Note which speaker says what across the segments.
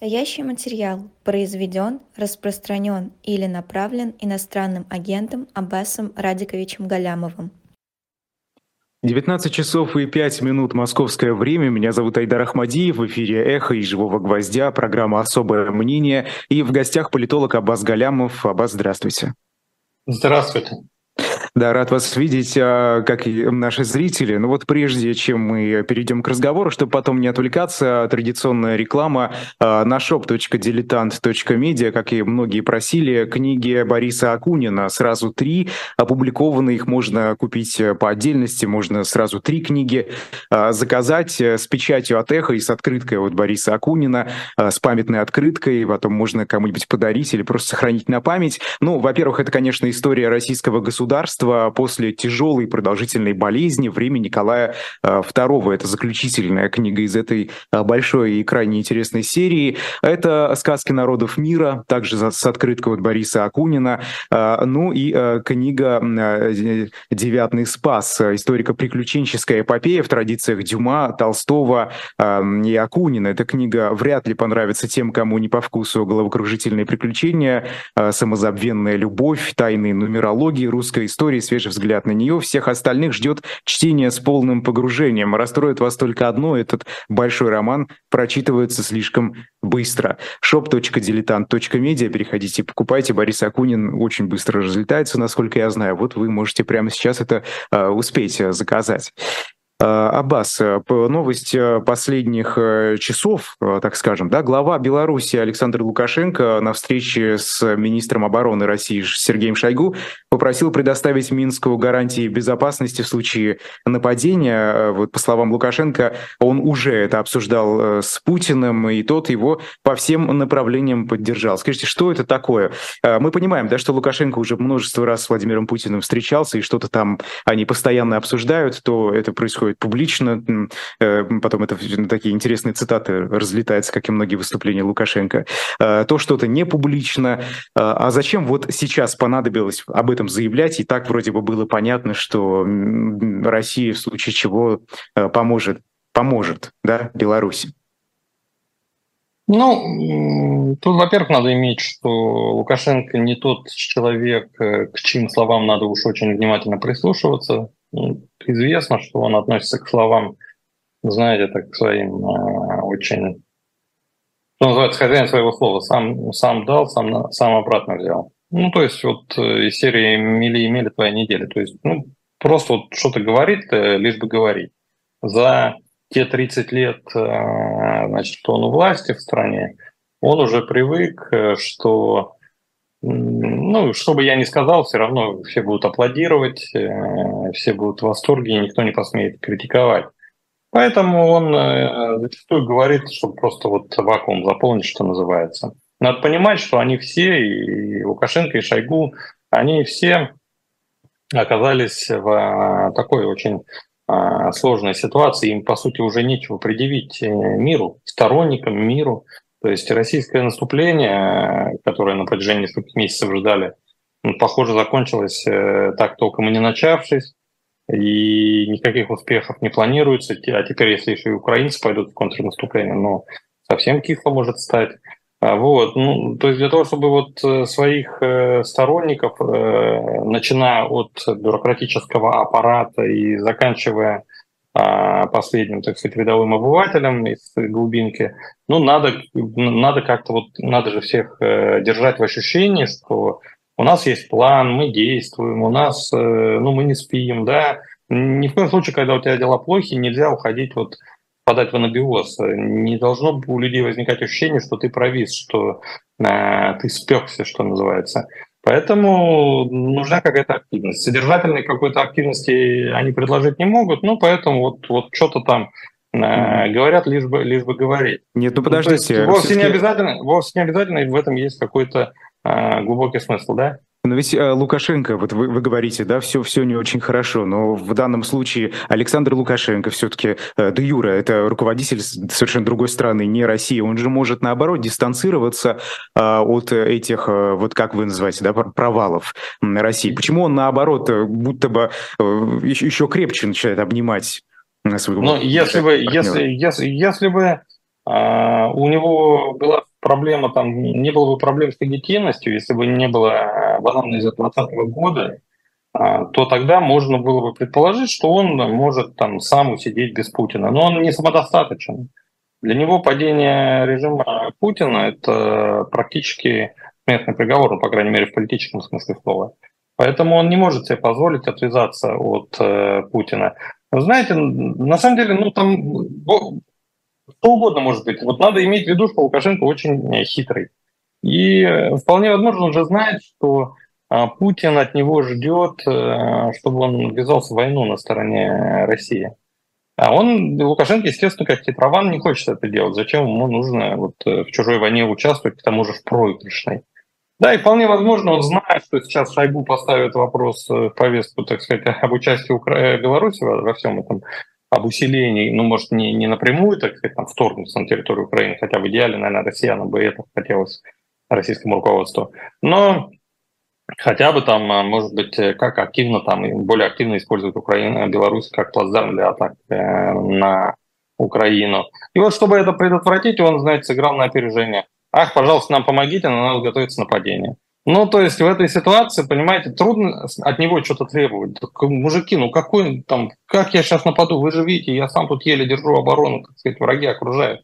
Speaker 1: Настоящий материал произведен, распространен или направлен иностранным агентом Аббасом Радиковичем Галямовым.
Speaker 2: 19 часов и 5 минут московское время. Меня зовут Айдар Ахмадиев. В эфире «Эхо» и «Живого гвоздя», программа «Особое мнение». И в гостях политолог Аббас Галямов. Аббас, здравствуйте.
Speaker 3: Здравствуйте.
Speaker 2: Да, рад вас видеть, а, как и наши зрители. Ну вот прежде чем мы перейдем к разговору, чтобы потом не отвлекаться, традиционная реклама а, на shop.diletant.media, как и многие просили, книги Бориса Акунина, сразу три опубликованы, их можно купить по отдельности, можно сразу три книги а, заказать с печатью от эхо и с открыткой от Бориса Акунина, с памятной открыткой, потом можно кому-нибудь подарить или просто сохранить на память. Ну, во-первых, это, конечно, история российского государства, убийства после тяжелой продолжительной болезни времени Николая II. Э, это заключительная книга из этой э, большой и крайне интересной серии. Это «Сказки народов мира», также с открыткой от Бориса Акунина. Э, ну и книга «Девятный спас», историко-приключенческая эпопея в традициях Дюма, Толстого и Акунина. Эта книга вряд ли понравится тем, кому не по вкусу головокружительные приключения, самозабвенная любовь, тайные нумерологии русской истории истории, свежий взгляд на нее. Всех остальных ждет чтение с полным погружением. Расстроит вас только одно, этот большой роман прочитывается слишком быстро. shop.diletant.media, переходите, покупайте. Борис Акунин очень быстро разлетается, насколько я знаю. Вот вы можете прямо сейчас это uh, успеть э, заказать. Э, Аббас, э, новость э, последних часов, так скажем, да, глава Беларуси Александр Лукашенко на встрече с министром обороны России Сергеем Шойгу попросил предоставить Минску гарантии безопасности в случае нападения. Вот по словам Лукашенко, он уже это обсуждал с Путиным, и тот его по всем направлениям поддержал. Скажите, что это такое? Мы понимаем, да, что Лукашенко уже множество раз с Владимиром Путиным встречался, и что-то там они постоянно обсуждают, то это происходит происходит публично, э, потом это такие интересные цитаты разлетаются, как и многие выступления Лукашенко, э, то что-то не публично. Э, а зачем вот сейчас понадобилось об этом заявлять, и так вроде бы было понятно, что Россия в случае чего поможет, поможет да, Беларуси?
Speaker 3: Ну, тут, во-первых, надо иметь, что Лукашенко не тот человек, к чьим словам надо уж очень внимательно прислушиваться. Ну, известно, что он относится к словам, знаете, так к своим э, очень, что называется, хозяин своего слова. Сам, сам дал, сам, сам обратно взял. Ну, то есть вот э, из серии «Мили и мели твоя неделя». То есть, ну, просто вот что-то говорит, э, лишь бы говорить. За те 30 лет, э, значит, что он у власти в стране, он уже привык, что ну, что бы я ни сказал, все равно все будут аплодировать, э, все будут в восторге, и никто не посмеет критиковать. Поэтому он э, зачастую говорит, чтобы просто вот вакуум заполнить, что называется. Надо понимать, что они все, и Лукашенко, и Шойгу, они все оказались в э, такой очень сложной ситуации. Им, по сути, уже нечего предъявить миру, сторонникам, миру. То есть российское наступление, которое на протяжении нескольких месяцев ждали, ну, похоже, закончилось э, так толком и не начавшись, и никаких успехов не планируется. А теперь, если еще и украинцы пойдут в контрнаступление, ну, совсем кисло может стать. А вот, ну, то есть для того, чтобы вот э, своих э, сторонников, начиная от бюрократического аппарата и заканчивая последним, так сказать, рядовым обывателям из глубинки, ну, надо, надо как-то вот, надо же всех э, держать в ощущении, что у нас есть план, мы действуем, у нас, э, ну, мы не спим, да. Ни в коем случае, когда у тебя дела плохи, нельзя уходить вот подать в анабиоз. Не должно у людей возникать ощущение, что ты провис, что э, ты спекся, что называется. Поэтому нужна какая-то активность. Содержательной какой-то активности они предложить не могут, ну, поэтому вот, вот что-то там э, говорят, лишь бы, лишь бы говорить.
Speaker 2: Нет, ну подождите.
Speaker 3: Ну, вовсе, не обязательно, вовсе не обязательно, в этом есть какой-то э, глубокий смысл, да?
Speaker 2: Но ведь э, Лукашенко, вот вы, вы говорите, да, все, все не очень хорошо, но в данном случае Александр Лукашенко все-таки, э, де Юра, это руководитель совершенно другой страны, не России, он же может, наоборот, дистанцироваться э, от этих, э, вот как вы называете, да, провалов России. Почему он, наоборот, будто бы э, еще, крепче начинает обнимать
Speaker 3: своего... Ну, если бы, если, если, если бы э, у него была проблема там, не было бы проблем с легитимностью, если бы не было банана из 2020 года, а, то тогда можно было бы предположить, что он может там сам усидеть без Путина. Но он не самодостаточен. Для него падение режима Путина – это практически смертный приговор, ну, по крайней мере, в политическом смысле слова. Поэтому он не может себе позволить отвязаться от э, Путина. знаете, на самом деле, ну там что угодно может быть. Вот надо иметь в виду, что Лукашенко очень э, хитрый. И э, вполне возможно, он же знает, что а, Путин от него ждет, э, чтобы он ввязался в войну на стороне России. А он, Лукашенко, естественно, как хитрован, не хочет это делать. Зачем ему нужно вот в чужой войне участвовать, к тому же в проигрышной? Да, и вполне возможно, он знает, что сейчас Шойгу поставит вопрос в повестку, так сказать, об участии Укра... Беларуси во всем этом об усилении, ну, может, не, не напрямую, так сказать, там, вторгнуться на территорию Украины, хотя в идеале, наверное, россиянам бы это хотелось, российскому руководству. Но хотя бы там, а, может быть, э, как активно там, более активно используют Украину, Беларусь как плацдарм для атак э, на Украину. И вот чтобы это предотвратить, он, знаете, сыграл на опережение. Ах, пожалуйста, нам помогите, нам надо готовиться нападение. Ну, то есть в этой ситуации, понимаете, трудно от него что-то требовать. Так, мужики, ну какой там, как я сейчас нападу? Вы же видите, я сам тут еле держу оборону, так сказать, враги окружают.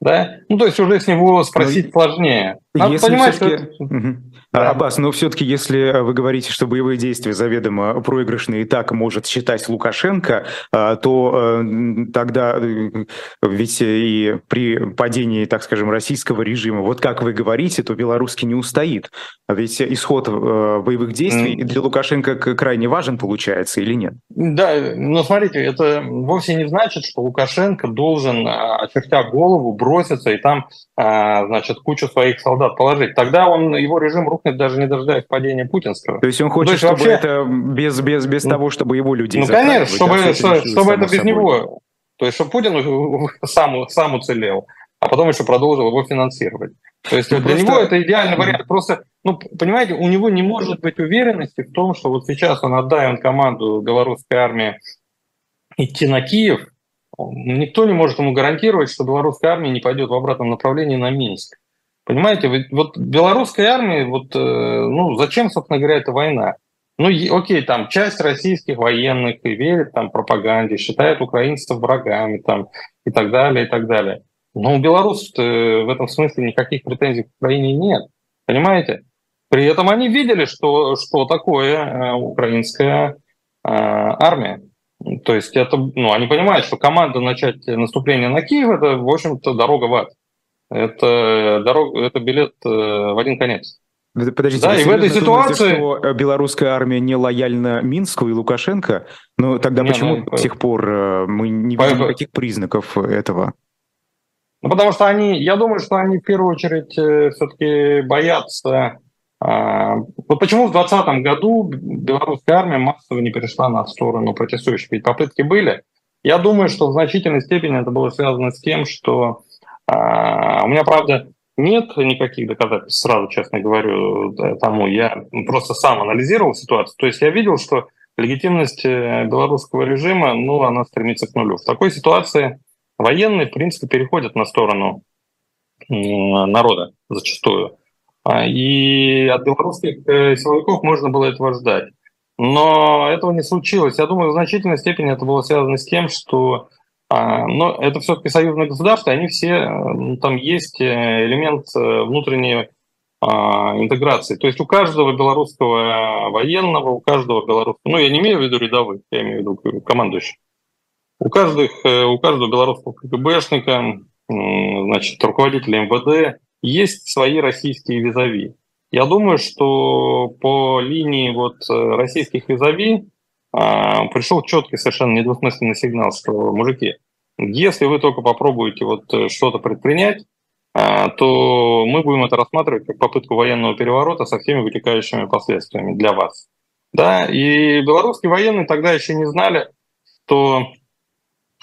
Speaker 3: Да? Ну, то есть уже с него спросить Но... сложнее. Надо
Speaker 2: понимать, что... Угу. Да. Аббас, но все-таки, если вы говорите, что боевые действия заведомо проигрышные и так может считать Лукашенко, а, то э, тогда э, ведь и при падении, так скажем, российского режима, вот как вы говорите, то белорусский не устоит. Ведь исход э, боевых действий для Лукашенко крайне важен, получается, или нет?
Speaker 3: Да, но смотрите, это вовсе не значит, что Лукашенко должен, очертя голову, броситься и там, а, значит, кучу своих солдат положить. Тогда он, его режим рухнет даже не дожидаясь падения путинского.
Speaker 2: То есть он хочет, есть чтобы вообще... это без, без, без того, чтобы его людей
Speaker 3: Ну, конечно, чтобы, а чтобы, чтобы это без собой. него. То есть, чтобы Путин сам, сам уцелел, а потом еще продолжил его финансировать. То есть ну, для просто... него это идеальный вариант. Просто, ну, понимаете, у него не может быть уверенности в том, что вот сейчас он отдаем команду белорусской армии идти на Киев, никто не может ему гарантировать, что белорусская армия не пойдет в обратном направлении на Минск. Понимаете, вот белорусской армии, вот, э, ну, зачем, собственно говоря, эта война? Ну, окей, там часть российских военных и верит там пропаганде, считает украинцев врагами там и так далее, и так далее. Но у белорусов в этом смысле никаких претензий к Украине нет. Понимаете? При этом они видели, что, что такое э, украинская э, армия. То есть это, ну, они понимают, что команда начать наступление на Киев, это, в общем-то, дорога в ад. Это, дорога, это билет э, в один конец.
Speaker 2: Подождите, да, и в этой ситуации... Что белорусская армия не лояльна Минску и Лукашенко, ну тогда не, почему ну, до сих пор э, мы не видим никаких признаков этого?
Speaker 3: Ну, потому что они, я думаю, что они в первую очередь э, все-таки боятся... А, вот почему в 2020 году белорусская армия массово не перешла на сторону протестующих? Ведь попытки были. Я думаю, что в значительной степени это было связано с тем, что а, у меня, правда, нет никаких доказательств, сразу честно говорю, тому. Я просто сам анализировал ситуацию. То есть я видел, что легитимность э, белорусского режима, ну, она стремится к нулю. В такой ситуации военные, в принципе, переходят на сторону народа зачастую. А, и от белорусских э, силовиков можно было этого ждать. Но этого не случилось. Я думаю, в значительной степени это было связано с тем, что но это все-таки союзные государства, они все, ну, там есть э, элемент э, внутренней а, интеграции. То есть у каждого белорусского военного, у каждого белорусского, ну я не имею в виду рядовых, я имею в виду командующих, у, каждых, э, у каждого белорусского КГБшника, значит, руководителя МВД есть свои российские визави. Я думаю, что по линии вот российских визави а, пришел четкий совершенно недвусмысленный сигнал, что, мужики, если вы только попробуете вот э, что-то предпринять, а, то мы будем это рассматривать как попытку военного переворота со всеми вытекающими последствиями для вас. Да, и белорусские военные тогда еще не знали, что,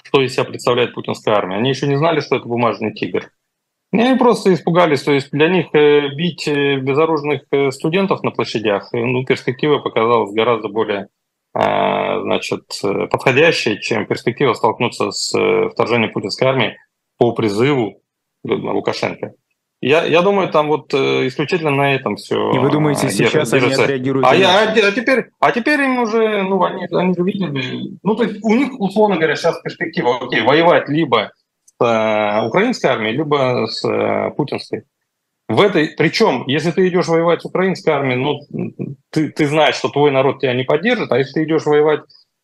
Speaker 3: что из себя представляет путинская армия. Они еще не знали, что это бумажный тигр. Они просто испугались, то есть для них э, бить э, безоружных студентов на площадях, ну, перспектива показалась гораздо более значит, подходящей, чем перспектива столкнуться с э, вторжением путинской армии по призыву Лукашенко. Я, я думаю, там вот э, исключительно на этом все.
Speaker 2: И вы думаете, сейчас они отреагируют?
Speaker 3: А, я, а, теперь, а теперь им уже, ну, они, они же видели, ну, то есть у них, условно говоря, сейчас перспектива, окей, воевать либо с э, украинской армией, либо с э, путинской. В этой, причем, если ты идешь воевать с украинской армией, ну, ты, ты знаешь, что твой народ тебя не поддержит, а если ты идешь воевать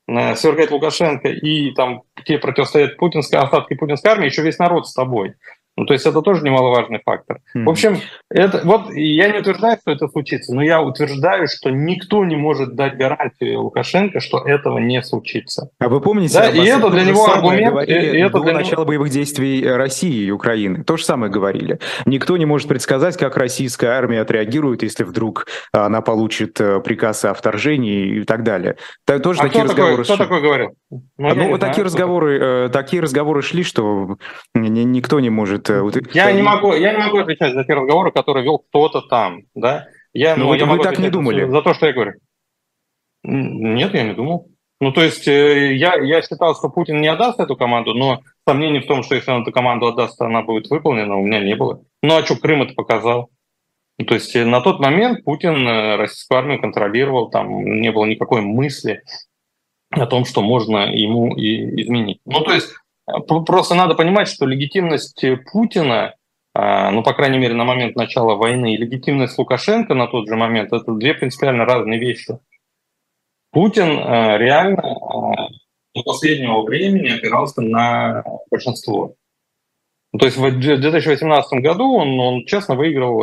Speaker 3: э, свергать Лукашенко и там тебе противостоят путинская остатки путинской армии, еще весь народ с тобой. Ну, то есть это тоже немаловажный фактор. Mm-hmm. В общем, это, вот я не утверждаю, что это случится, но я утверждаю, что никто не может дать гарантию Лукашенко, что этого не случится.
Speaker 2: А вы помните,
Speaker 3: да, и это для него аргумент.
Speaker 2: И это до для начала него... боевых действий России и Украины. То же самое говорили. Никто не может предсказать, как российская армия отреагирует, если вдруг она получит э, приказ о вторжении и так далее. Тоже
Speaker 3: а
Speaker 2: такие
Speaker 3: кто
Speaker 2: разговоры.
Speaker 3: Такой, кто такой говорил?
Speaker 2: Ну, ну такие знаю, разговоры, э, такие разговоры шли, что никто не может
Speaker 3: Э, я не могу, я не могу отвечать за те разговоры, которые вел кто-то там, да. Я,
Speaker 2: ну,
Speaker 3: ну, я
Speaker 2: вы так не думали?
Speaker 3: За то, что я говорю. Нет, я не думал. Ну, то есть э, я, я считал, что Путин не отдаст эту команду, но сомнений в том, что если он эту команду отдаст, она будет выполнена, у меня не было. Ну, а что Крым это показал? Ну, то есть э, на тот момент Путин российскую армию контролировал, там не было никакой мысли о том, что можно ему и изменить. Ну, то есть Просто надо понимать, что легитимность Путина, а, ну, по крайней мере, на момент начала войны, и легитимность Лукашенко на тот же момент – это две принципиально разные вещи. Путин а, реально а, до последнего времени опирался на большинство. То есть в 2018 году он, он честно выиграл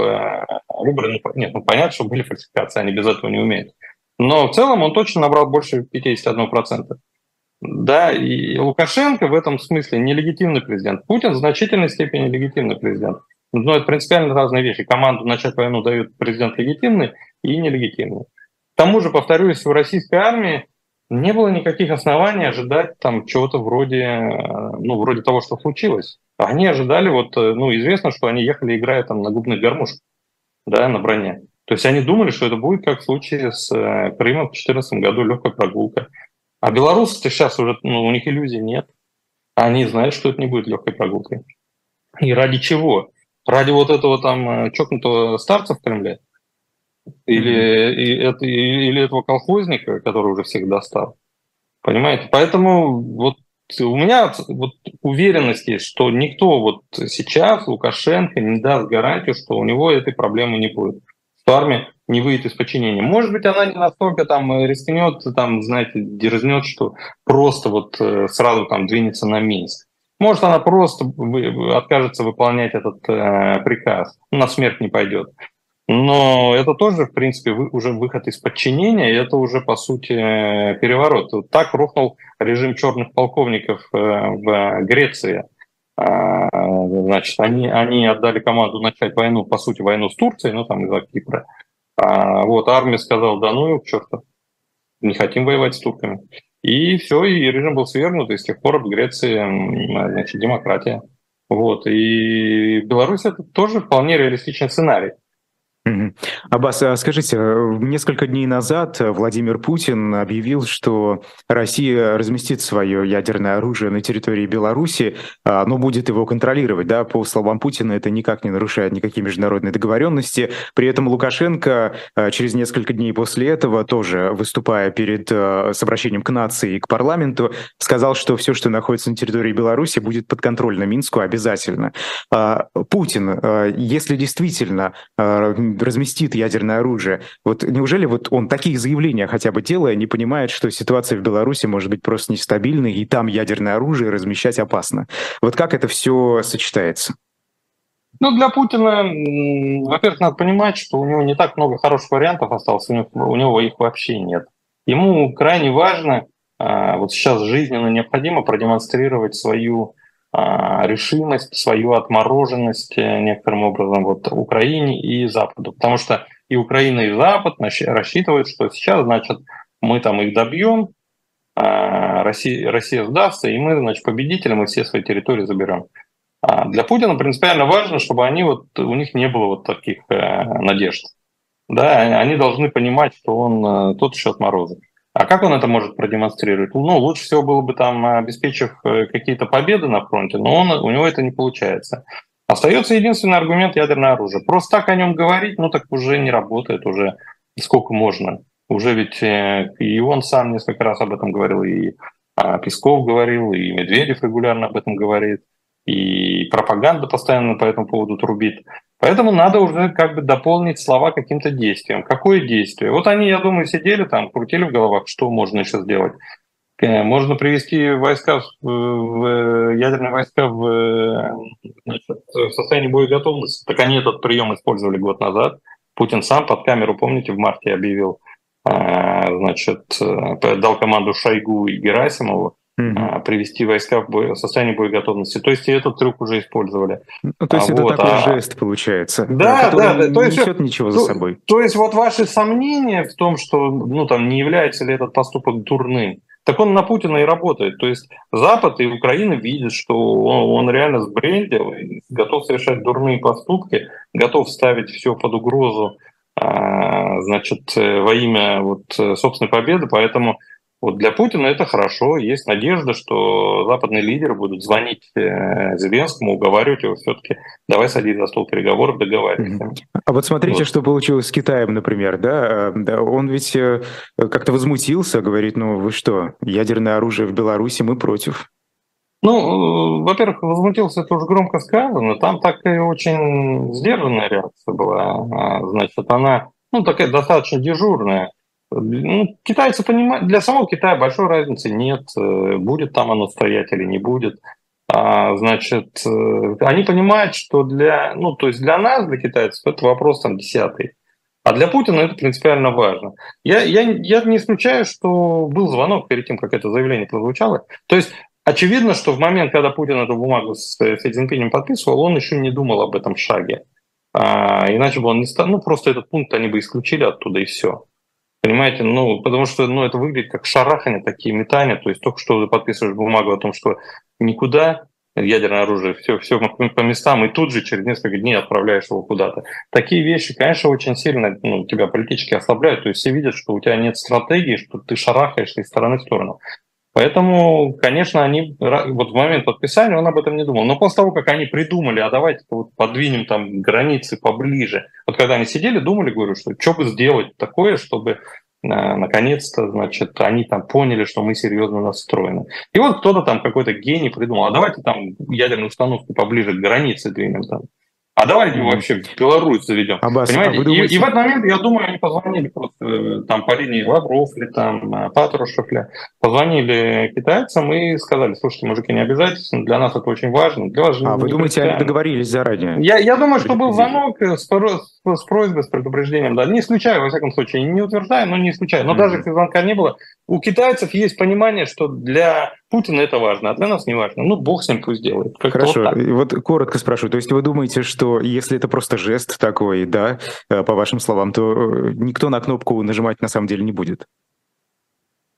Speaker 3: выборы. Ну, нет, ну понятно, что были фальсификации, они без этого не умеют. Но в целом он точно набрал больше 51%. Да, и Лукашенко в этом смысле нелегитимный президент. Путин в значительной степени легитимный президент. Но это принципиально разные вещи. Команду начать войну дают президент легитимный и нелегитимный. К тому же, повторюсь, в российской армии не было никаких оснований ожидать там чего-то вроде, ну, вроде того, что случилось. Они ожидали, вот, ну, известно, что они ехали, играя там на губных гармошках, да, на броне. То есть они думали, что это будет как в случае с э, Крымом в 2014 году, легкая прогулка. А белорусы сейчас уже, ну, у них иллюзий нет. Они знают, что это не будет легкой прогулкой. И ради чего? Ради вот этого там э, чокнутого старца в Кремле? Или, mm-hmm. и или этого колхозника, который уже всех достал? Понимаете? Поэтому вот у меня вот уверенность есть, что никто вот сейчас, Лукашенко, не даст гарантию, что у него этой проблемы не будет. Что армия не выйдет из подчинения. Может быть, она не настолько там э, рискнет, там, знаете, дерзнет, что просто вот э, сразу там двинется на Минск. Может, она просто откажется выполнять этот э, приказ, на смерть не пойдет. Но это тоже, в принципе, уже выход из подчинения, и это уже, по сути, переворот. Вот так рухнул режим черных полковников в Греции. А, значит, они, они отдали команду начать войну, по сути, войну с Турцией, ну, там, из-за Кипра. А, вот, армия сказала, да ну, к черту, не хотим воевать с турками. И все, и режим был свергнут, и с тех пор в Греции значит, демократия. Вот. И Беларусь это тоже вполне реалистичный сценарий.
Speaker 2: Аббас, а скажите, несколько дней назад Владимир Путин объявил, что Россия разместит свое ядерное оружие на территории Беларуси, а, но будет его контролировать. Да? По словам Путина, это никак не нарушает никакие международные договоренности. При этом Лукашенко а, через несколько дней после этого, тоже выступая перед с обращением к нации и к парламенту, сказал, что все, что находится на территории Беларуси, будет подконтрольно Минску обязательно. Путин, если действительно разместит ядерное оружие. Вот неужели вот он такие заявления хотя бы делая, не понимает, что ситуация в Беларуси может быть просто нестабильной, и там ядерное оружие размещать опасно? Вот как это все сочетается?
Speaker 3: Ну, для Путина, во-первых, надо понимать, что у него не так много хороших вариантов осталось, у него, у него их вообще нет. Ему крайне важно, а, вот сейчас жизненно необходимо продемонстрировать свою решимость, свою отмороженность э, некоторым образом вот Украине и Западу. Потому что и Украина, и Запад рассчитывают, что сейчас, значит, мы там их добьем, а, Россия, Россия сдастся, и мы, значит, победители, мы все свои территории заберем. А для Путина принципиально важно, чтобы они вот, у них не было вот таких э, надежд. Да, они должны понимать, что он э, тот еще отморозок. А как он это может продемонстрировать? Ну, лучше всего было бы там, обеспечив э, какие-то победы на фронте, но он, у него это не получается. Остается единственный аргумент ядерное оружие. Просто так о нем говорить, ну так уже не работает, уже сколько можно. Уже ведь э, и он сам несколько раз об этом говорил, и а, Песков говорил, и Медведев регулярно об этом говорит, и пропаганда постоянно по этому поводу трубит. Поэтому надо уже как бы дополнить слова каким-то действием. Какое действие? Вот они, я думаю, сидели там, крутили в головах, что можно еще сделать. Э, можно привести войска, в, в ядерные войска в, значит, в состоянии боеготовности. Так они этот прием использовали год назад. Путин сам под камеру, помните, в марте объявил, э, значит, э, дал команду Шойгу и Герасимову угу. привести войска в, бой, в состояние боеготовности. То есть и этот трюк уже использовали.
Speaker 2: Ну, то есть а это вот, такой а... жест получается,
Speaker 3: да, да, да,
Speaker 2: то есть несет ничего за собой.
Speaker 3: То есть вот ваши сомнения в том, что ну там не является ли этот поступок дурным, так он на Путина и работает. То есть Запад и Украина видят, что он, он реально сбрендил, готов совершать дурные поступки, готов ставить все под угрозу а, значит, э, во имя вот э, собственной победы, поэтому вот для Путина это хорошо. Есть надежда, что западные лидеры будут звонить э, Зеленскому, уговаривать его все-таки, давай садись за стол переговоров, договаривайся.
Speaker 2: А вот смотрите, вот. что получилось с Китаем, например. Да? да он ведь э, как-то возмутился, говорит, ну вы что, ядерное оружие в Беларуси, мы против.
Speaker 3: Ну, э, во-первых, возмутился, это уже громко сказано. Там так и очень сдержанная реакция была. А, значит, она ну, такая достаточно дежурная. Ну, китайцы понимают, для самого Китая большой разницы нет, э, будет там оно стоять или не будет. А, значит, э, они понимают, что для, ну, то есть для нас, для китайцев, это вопрос там десятый. А для Путина это принципиально важно. Я, я, я не исключаю, что был звонок перед тем, как это заявление прозвучало. То есть очевидно, что в момент, когда Путин эту бумагу с Си Цзиньпинем подписывал, он еще не думал об этом шаге. А, иначе бы он не стал, ну просто этот пункт они бы исключили оттуда и все. Понимаете, ну, потому что ну, это выглядит как шарахание, такие метания. То есть только что ты подписываешь бумагу о том, что никуда ядерное оружие, все, все по местам, и тут же через несколько дней отправляешь его куда-то. Такие вещи, конечно, очень сильно ну, тебя политически ослабляют. То есть все видят, что у тебя нет стратегии, что ты шарахаешься из стороны в сторону. Поэтому, конечно, они вот в момент подписания он об этом не думал. Но после того, как они придумали, а давайте вот подвинем там границы поближе. Вот когда они сидели, думали, говорю, что что бы сделать такое, чтобы э, наконец-то, значит, они там поняли, что мы серьезно настроены. И вот кто-то там какой-то гений придумал, а давайте там ядерную установку поближе к границе двинем там. А давайте его вообще в Беларусь заведем. Аббас, Понимаете? А думаете... и, и в этот момент, я думаю, они позвонили просто э, там по линии Лавров или там э, Патрушев, ли, позвонили китайцам и сказали, слушайте, мужики, не обязательно, для нас это очень важно. Для вас
Speaker 2: а вы думаете, они договорились заранее?
Speaker 3: Я, я думаю, что был звонок с, с просьбой, с предупреждением. Да. Не исключаю, во всяком случае, не утверждаю, но не исключаю. Но mm-hmm. даже если звонка не было, у китайцев есть понимание, что для Путина это важно, а для нас не важно. Ну, бог с ним пусть делает.
Speaker 2: Как Хорошо, вот, вот коротко спрашиваю. То есть вы думаете, что если это просто жест такой, да, э, по вашим словам, то э, никто на кнопку нажимать на самом деле не будет?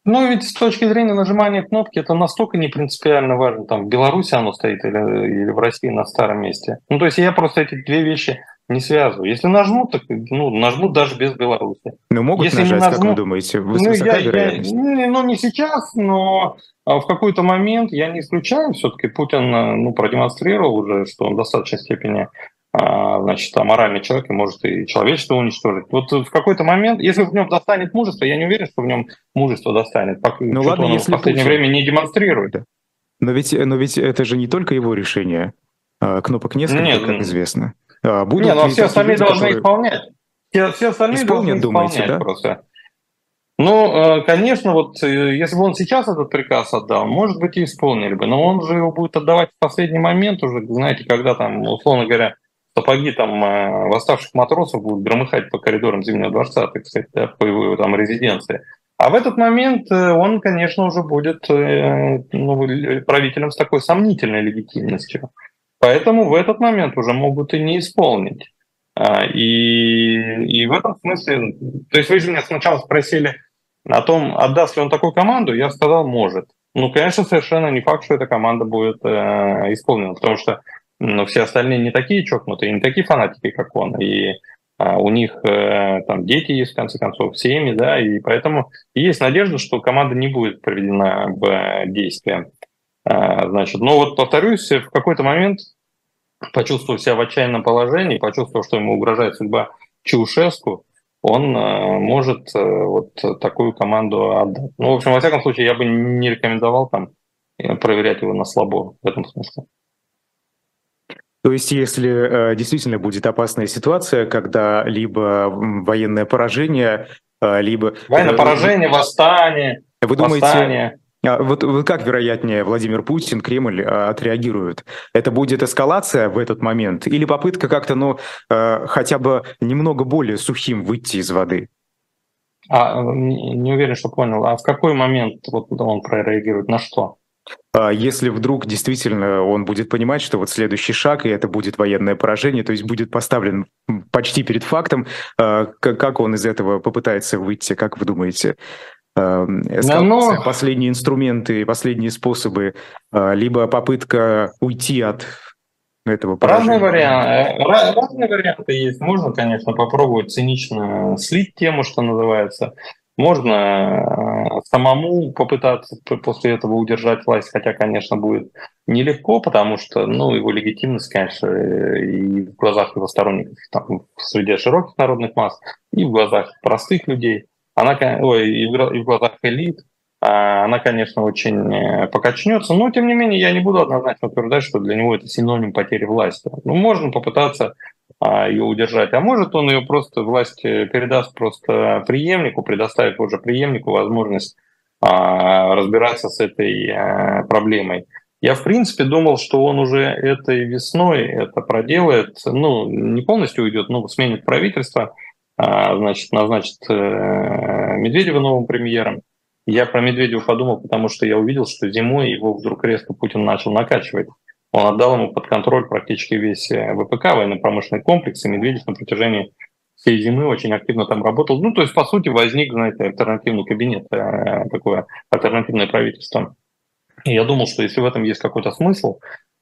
Speaker 3: Ну, ведь с точки зрения нажимания кнопки это настолько не принципиально важно, там, в Беларуси оно стоит или, или в России на старом месте. Ну, то есть я просто эти две вещи не связываю. Если нажмут, так ну, нажмут даже без Беларуси.
Speaker 2: Ну, могут Если нажать, нажмут, как вы думаете? Вы,
Speaker 3: ну, я, я, ну, не сейчас, но а в какой-то момент, я не исключаю, все-таки Путин э, ну, продемонстрировал уже, что он в достаточной степени а, значит, аморальный человек и может и человечество уничтожить. Вот в какой-то момент, если в нем достанет мужество, я не уверен, что в нем мужество достанет. Ну ладно, он если в последнее Путин... время не демонстрирует.
Speaker 2: Но ведь, но ведь это же не только его решение. А, кнопок несколько, Нет, как известно. А, будут
Speaker 3: не, но все остальные люди, должны которые... исполнять. Все, все остальные
Speaker 2: Исполнят, должны исполнять думаете, да?
Speaker 3: просто. Ну, э, конечно, вот э, если бы он сейчас этот приказ отдал, может быть, и исполнили бы, но он же его будет отдавать в последний момент уже, знаете, когда там, условно говоря, сапоги там э, восставших матросов будут громыхать по коридорам Зимнего дворца, так сказать, да, по его там резиденции. А в этот момент он, конечно, уже будет ну, правителем с такой сомнительной легитимностью. Поэтому в этот момент уже могут и не исполнить. А, и, и в этом смысле, то есть вы же меня сначала спросили, о том, отдаст ли он такую команду, я сказал, может. Ну, конечно, совершенно не факт, что эта команда будет э, исполнена, потому что ну, все остальные не такие чокнутые, не такие фанатики, как он, и э, у них э, там дети есть, в конце концов, семьи, да, и поэтому есть надежда, что команда не будет приведена в действие. Э, значит, но вот повторюсь, в какой-то момент почувствовав себя в отчаянном положении, почувствовав, что ему угрожает судьба Чаушеску, он э, может э, вот такую команду отдать. Ну, в общем, во всяком случае, я бы не рекомендовал там э, проверять его на слабо в этом смысле.
Speaker 2: То есть, если э, действительно будет опасная ситуация, когда либо военное поражение, э, либо...
Speaker 3: Военное поражение, восстание,
Speaker 2: Вы восстание. А вот, вот как вероятнее Владимир Путин, Кремль а, отреагируют? Это будет эскалация в этот момент или попытка как-то, ну, а, хотя бы немного более сухим выйти из воды?
Speaker 3: А, не, уверен, что понял. А в какой момент вот он прореагирует? На что?
Speaker 2: А если вдруг действительно он будет понимать, что вот следующий шаг, и это будет военное поражение, то есть будет поставлен почти перед фактом, а, как он из этого попытается выйти, как вы думаете? Эм, эскалация, Но... последние инструменты, последние способы, э, либо попытка уйти от этого
Speaker 3: поражения? Разные варианты, э, разные варианты есть. Можно, конечно, попробовать цинично слить тему, что называется. Можно э, самому попытаться после этого удержать власть, хотя, конечно, будет нелегко, потому что ну, его легитимность, конечно, и в глазах его сторонников там, среди широких народных масс, и в глазах простых людей – она, ой, и в глазах элит, а, она, конечно, очень э, покачнется, но, тем не менее, я не буду однозначно утверждать, что для него это синоним потери власти. Ну, можно попытаться а, ее удержать, а может он ее просто, власть э, передаст просто преемнику, предоставит уже преемнику возможность а, разбираться с этой э, проблемой. Я, в принципе, думал, что он уже этой весной это проделает, ну, не полностью уйдет, но сменит правительство – значит, назначит э, Медведева новым премьером. Я про Медведева подумал, потому что я увидел, что зимой его вдруг резко Путин начал накачивать. Он отдал ему под контроль практически весь э, ВПК, военно-промышленный комплекс, и Медведев на протяжении всей зимы очень активно там работал. Ну, то есть, по сути, возник, знаете, альтернативный кабинет, э, такое альтернативное правительство. И я думал, что если в этом есть какой-то смысл,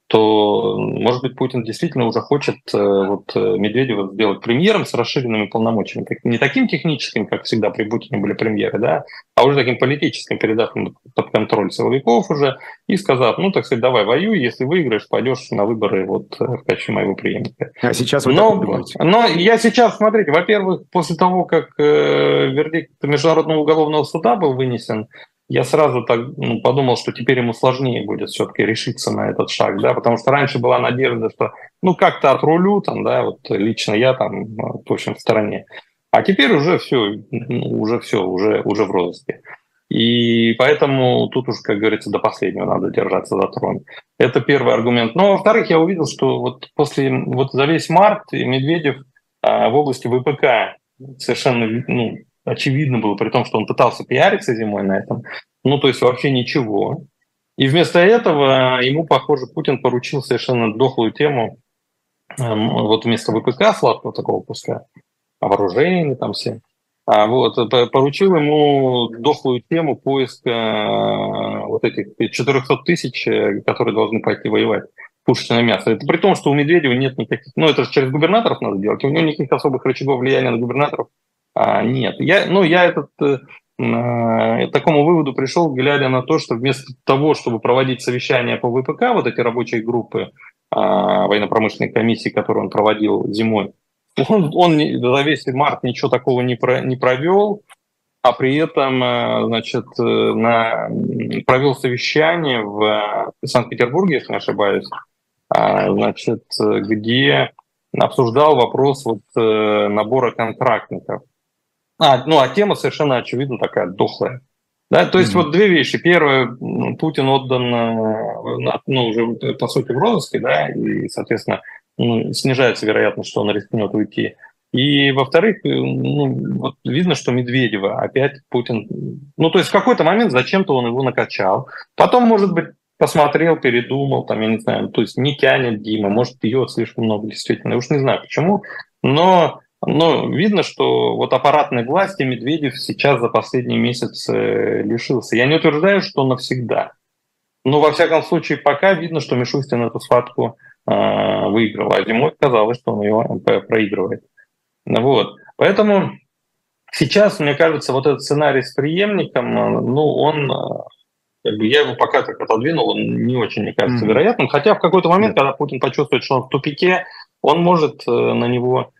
Speaker 3: то, может быть, Путин действительно уже хочет э, вот э, Медведева сделать премьером с расширенными полномочиями. Не таким техническим, как всегда при Путине были премьеры, да, а уже таким политическим, передав ему под контроль силовиков уже и сказав, ну, так сказать, давай воюй, если выиграешь, пойдешь на выборы вот э, в качестве моего преемника.
Speaker 2: А сейчас вы
Speaker 3: но, но я сейчас, смотрите, во-первых, после того, как э, вердикт Международного уголовного суда был вынесен, я сразу так ну, подумал, что теперь ему сложнее будет все-таки решиться на этот шаг, да, потому что раньше была надежда, что ну как-то отрулю там, да, вот лично я там, в общем, в стороне. А теперь уже все, ну, уже все, уже, уже в розыске. И поэтому тут уж, как говорится, до последнего надо держаться за трон. Это первый аргумент. Но, во-вторых, я увидел, что вот после, вот за весь март Медведев а, в области ВПК совершенно ну, очевидно было, при том, что он пытался пиариться зимой на этом. Ну, то есть вообще ничего. И вместо этого ему, похоже, Путин поручил совершенно дохлую тему, эм, вот вместо ВПК сладкого такого пуска, о вооружении там все, а вот, поручил ему дохлую тему поиска э, вот этих 400 тысяч, э, которые должны пойти воевать пушечное мясо. Это при том, что у Медведева нет никаких... Ну, это же через губернаторов надо делать. У него никаких особых рычагов влияния на губернаторов а, нет. Я, ну, я этот, э, э, такому выводу пришел, глядя на то, что вместо того, чтобы проводить совещания по ВПК, вот эти рабочие группы э, военно-промышленной комиссии, которые он проводил зимой, он, он за весь март ничего такого не, про, не провел, а при этом э, значит, на, провел совещание в Санкт-Петербурге, если не ошибаюсь, а, значит, где обсуждал вопрос вот, набора контрактников. А, ну, а тема совершенно очевидно такая дохлая. Да, то есть mm-hmm. вот две вещи. Первое, Путин отдан, э, ну, уже по сути в розыске, да, и, соответственно, ну, снижается вероятность, что он рискнет уйти. И, во-вторых, э, ну, вот видно, что Медведева опять Путин... Ну, то есть в какой-то момент зачем-то он его накачал. Потом, может быть, посмотрел, передумал, там, я не знаю, то есть не тянет Дима, может, пьет слишком много, действительно. Я уж не знаю почему, но но видно, что вот аппаратной власти Медведев сейчас за последний месяц лишился. Я не утверждаю, что навсегда. Но, во всяком случае, пока видно, что Мишустин эту схватку э, выиграл. А зимой казалось, что он ее проигрывает. Вот. Поэтому сейчас, мне кажется, вот этот сценарий с преемником, ну, он как бы я его пока так отодвинул, он не очень, мне кажется, mm-hmm. вероятным. Хотя в какой-то момент, когда Путин почувствует, что он в тупике, он может э, на него э,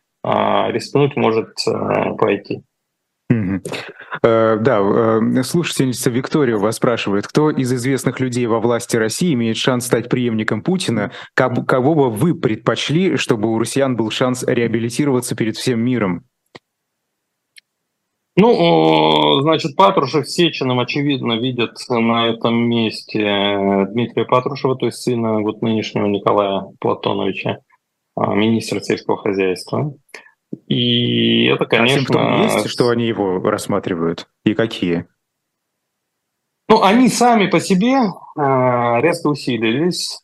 Speaker 3: рискнуть, может э, пойти.
Speaker 2: Uh, да, uh, слушательница Виктория вас спрашивает, кто из известных людей во власти России имеет шанс стать преемником Путина? Кого, кого бы вы предпочли, чтобы у россиян был шанс реабилитироваться перед всем миром?
Speaker 3: Ну, значит, Патрушев с Сечиным, очевидно, видят на этом месте Дмитрия Патрушева, то есть сына вот нынешнего Николая Платоновича, а, министра сельского хозяйства. И это, конечно...
Speaker 2: А есть, что они его рассматривают? И какие?
Speaker 3: Ну, они сами по себе э, резко усилились.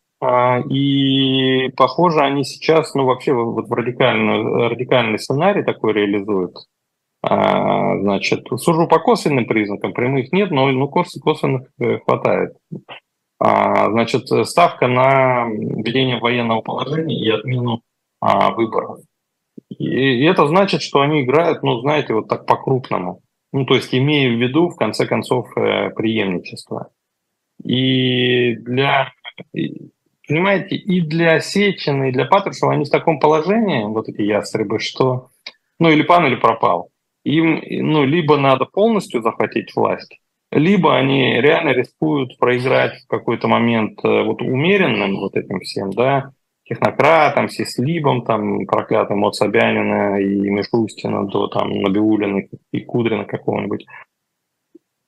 Speaker 3: И, похоже, они сейчас, ну, вообще вот в радикальный, радикальный сценарий такой реализуют. А, значит, сужу по косвенным признакам, прямых нет, но ну, косвенных э, хватает. А, значит, ставка на введение военного положения и отмену а, выборов. И это значит, что они играют, ну, знаете, вот так по-крупному. Ну, то есть имея в виду, в конце концов, э, преемничество. И для, понимаете, и для Сечина, и для Патрушева они в таком положении, вот эти ястребы, что ну или пан, или пропал им ну, либо надо полностью захватить власть, либо они реально рискуют проиграть в какой-то момент э, вот умеренным вот этим всем, да, технократам, Сислибом, там, проклятым от Собянина и Мишустина до там Набиулина и Кудрина какого-нибудь.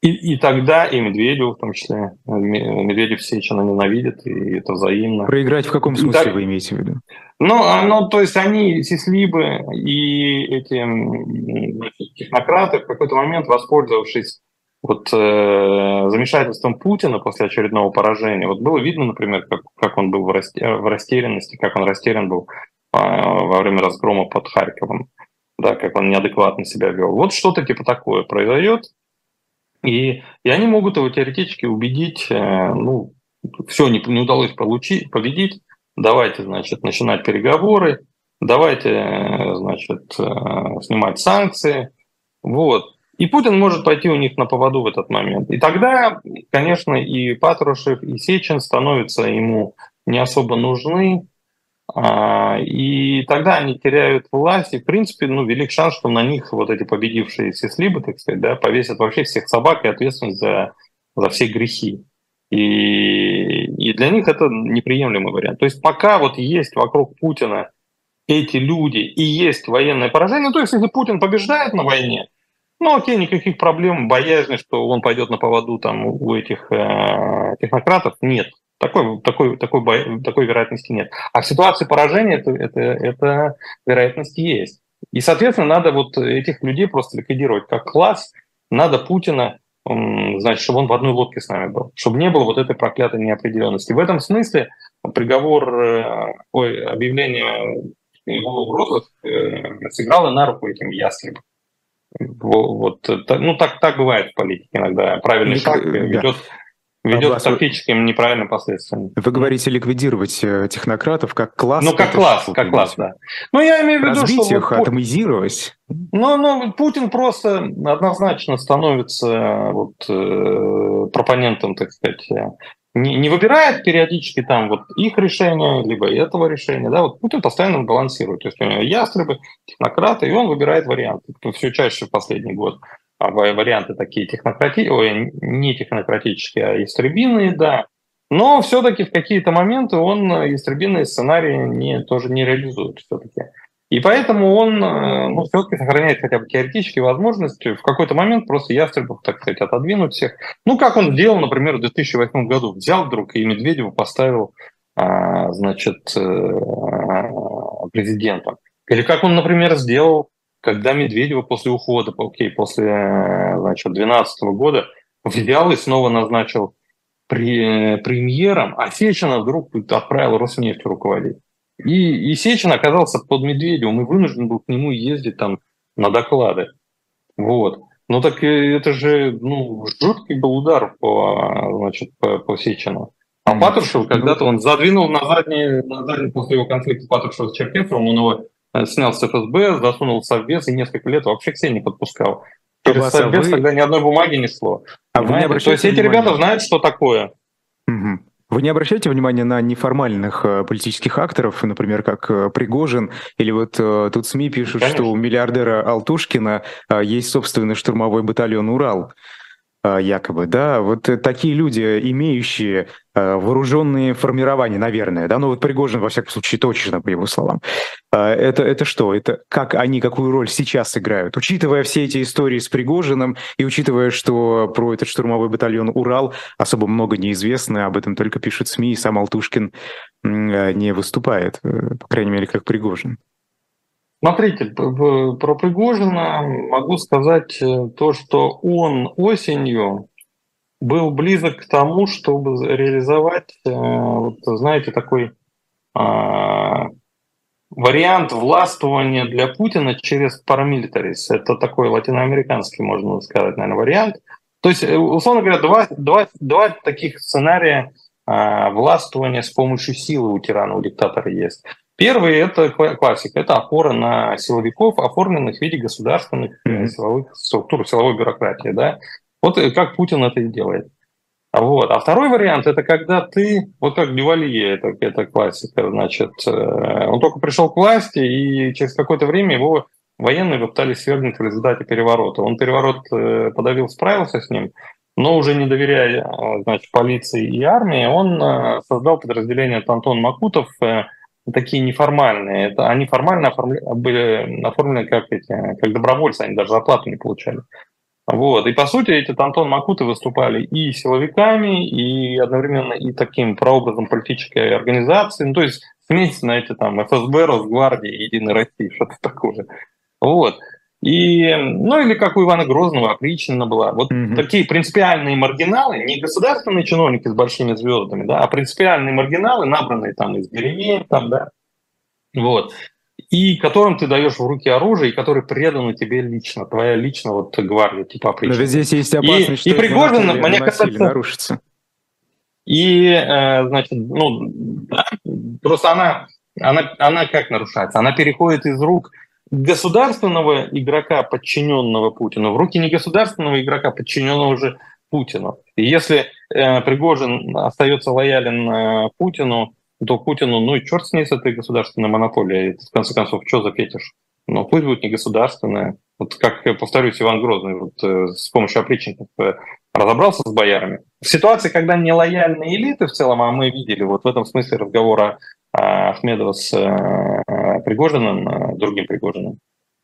Speaker 3: И, и тогда и Медведев, в том числе, Медведев Сечина ненавидит, и это взаимно.
Speaker 2: Проиграть в каком смысле так, вы имеете в виду?
Speaker 3: Ну, ну, то есть они, сислибы и эти технократы в какой-то момент, воспользовавшись вот э, замешательством Путина после очередного поражения, вот было видно, например, как, как он был в, расте, в растерянности, как он растерян был э, во время разгрома под Харьковом, да, как он неадекватно себя вел. Вот что-то типа такое произойдет, и, и они могут его теоретически убедить, э, ну, все не, не удалось получить, победить, давайте, значит, начинать переговоры, давайте, э, значит, э, снимать санкции, вот. И Путин может пойти у них на поводу в этот момент. И тогда, конечно, и Патрушев, и Сечин становятся ему не особо нужны, а, и тогда они теряют власть, и, в принципе, ну, велик шанс, что на них вот эти победившие сислибы, так сказать, да, повесят вообще всех собак и ответственность за, за все грехи. И, и для них это неприемлемый вариант. То есть пока вот есть вокруг Путина эти люди и есть военное поражение, то есть если Путин побеждает на войне, ну окей, никаких проблем, боязни, что он пойдет на поводу там у этих э, технократов, нет. Такой, такой, такой, такой вероятности нет. А в ситуации поражения это, это, это вероятность есть. И, соответственно, надо вот этих людей просто ликвидировать как класс. Надо Путина, значит, чтобы он в одной лодке с нами был, чтобы не было вот этой проклятой неопределенности. В этом смысле приговор, э, ой, объявление его угрозы э, сыграло на руку этим ястребам. Вот, ну так, так бывает в политике иногда. Правильный шаг ведет ведет Облас... к тактическим неправильным последствиям.
Speaker 2: Вы говорите ликвидировать э, технократов как класс?
Speaker 3: Ну, как класс, как класс, да. Ну, я имею в виду,
Speaker 2: Разбить что... их, вот, атомизировать?
Speaker 3: Ну, ну, Путин просто однозначно становится вот, э, пропонентом, так сказать, э, не, не выбирает периодически там вот их решение, либо этого решения, да, вот Путин постоянно балансирует. То есть у него ястребы, технократы, и он выбирает варианты. Все чаще в последний год. А варианты такие технократические, не технократические, а истребиные, да. Но все-таки в какие-то моменты он истребиные сценарии не, тоже не реализует все-таки. И поэтому он э, ну, все-таки сохраняет хотя бы теоретические возможности в какой-то момент просто ястребов, так сказать, отодвинуть всех. Ну, как он сделал, например, в 2008 году. Взял вдруг и Медведева поставил, а, значит, э, президентом. Или как он, например, сделал когда Медведева после ухода, окей, после значит, 2012 года взял и снова назначил премьером, а Сечина вдруг отправил Роснефть руководить. И, Сечин оказался под Медведевым и вынужден был к нему ездить там на доклады. Вот. Ну так это же ну, жуткий был удар по, значит, по, по Сечину. А Патрушев когда-то он задвинул на задний, на задний после его конфликта Патрушева с Черкесовым, он его Э, снял с ФСБ, засунул в Совбез и несколько лет вообще к себе не подпускал. Через Совбез вы... тогда ни одной бумаги не шло. А вы не То есть эти внимания? ребята знают, что такое.
Speaker 2: Угу. Вы не обращаете внимания на неформальных э, политических акторов, например, как э, Пригожин, или вот э, тут СМИ пишут, Конечно. что у миллиардера Алтушкина есть собственный штурмовой батальон «Урал». А, якобы, да, вот э, такие люди, имеющие а, вооруженные формирования, наверное, да, ну вот Пригожин, во всяком случае, точно, по его словам, это, это что? Это как они, какую роль сейчас играют? Учитывая все эти истории с Пригожиным и учитывая, что про этот штурмовой батальон «Урал» особо много неизвестно, об этом только пишут СМИ, и сам Алтушкин не выступает, э, по крайней мере, как Пригожин.
Speaker 3: Смотрите, про Пригожина могу сказать э, то, что он осенью был близок к тому, чтобы реализовать, э, вот, знаете, такой а, вариант властвования для Путина через парамилитарис. Это такой латиноамериканский, можно сказать, наверное, вариант. То есть, э, условно говоря, два, два, два таких сценария а, властвования с помощью силы у тирана, у диктатора есть. Первый – это классика, это опора на силовиков, оформленных в виде государственных mm-hmm. силовых структур, силовой бюрократии. Да? Вот э, как Путин это и делает. Вот. А второй вариант – это когда ты, вот как Дювалье, это, это классика, значит, э, он только пришел к власти, и через какое-то время его военные попытались свергнуть в результате переворота. Он переворот подавил, справился с ним, но уже не доверяя значит, полиции и армии, он создал подразделение Антон Макутов – такие неформальные. Это, они формально оформля, были оформлены как, эти, как добровольцы, они даже зарплату не получали. Вот. И по сути эти Антон Макуты выступали и силовиками, и одновременно и таким прообразом политической организации. Ну, то есть смесь, знаете, там ФСБ, Росгвардии, Единой России, что-то такое. Вот. И, ну или как у Ивана Грозного, опричнина была. Вот mm-hmm. такие принципиальные маргиналы, не государственные чиновники с большими звездами, да, а принципиальные маргиналы, набранные там из деревень, там, да, вот, и которым ты даешь в руки оружие, и которые преданы тебе лично, твоя личная вот гвардия, типа опричнина.
Speaker 2: Но здесь есть опасность, и,
Speaker 3: что и Пригожин, мне кажется, нарушится. И, э, значит, ну, да, просто она, она, она как нарушается? Она переходит из рук государственного игрока, подчиненного Путину, в руки не государственного игрока, подчиненного уже Путину. И если э, Пригожин остается лоялен э, Путину, то Путину, ну и черт с ней с этой государственной монополией. В конце концов, что запетишь? Ну, пусть будет не государственная. Вот как, повторюсь, Иван Грозный вот, э, с помощью опричников э, разобрался с боярами. В ситуации, когда нелояльные элиты в целом, а мы видели вот в этом смысле разговора Ахмедова с э, Пригожиным, э, другим Пригожиным,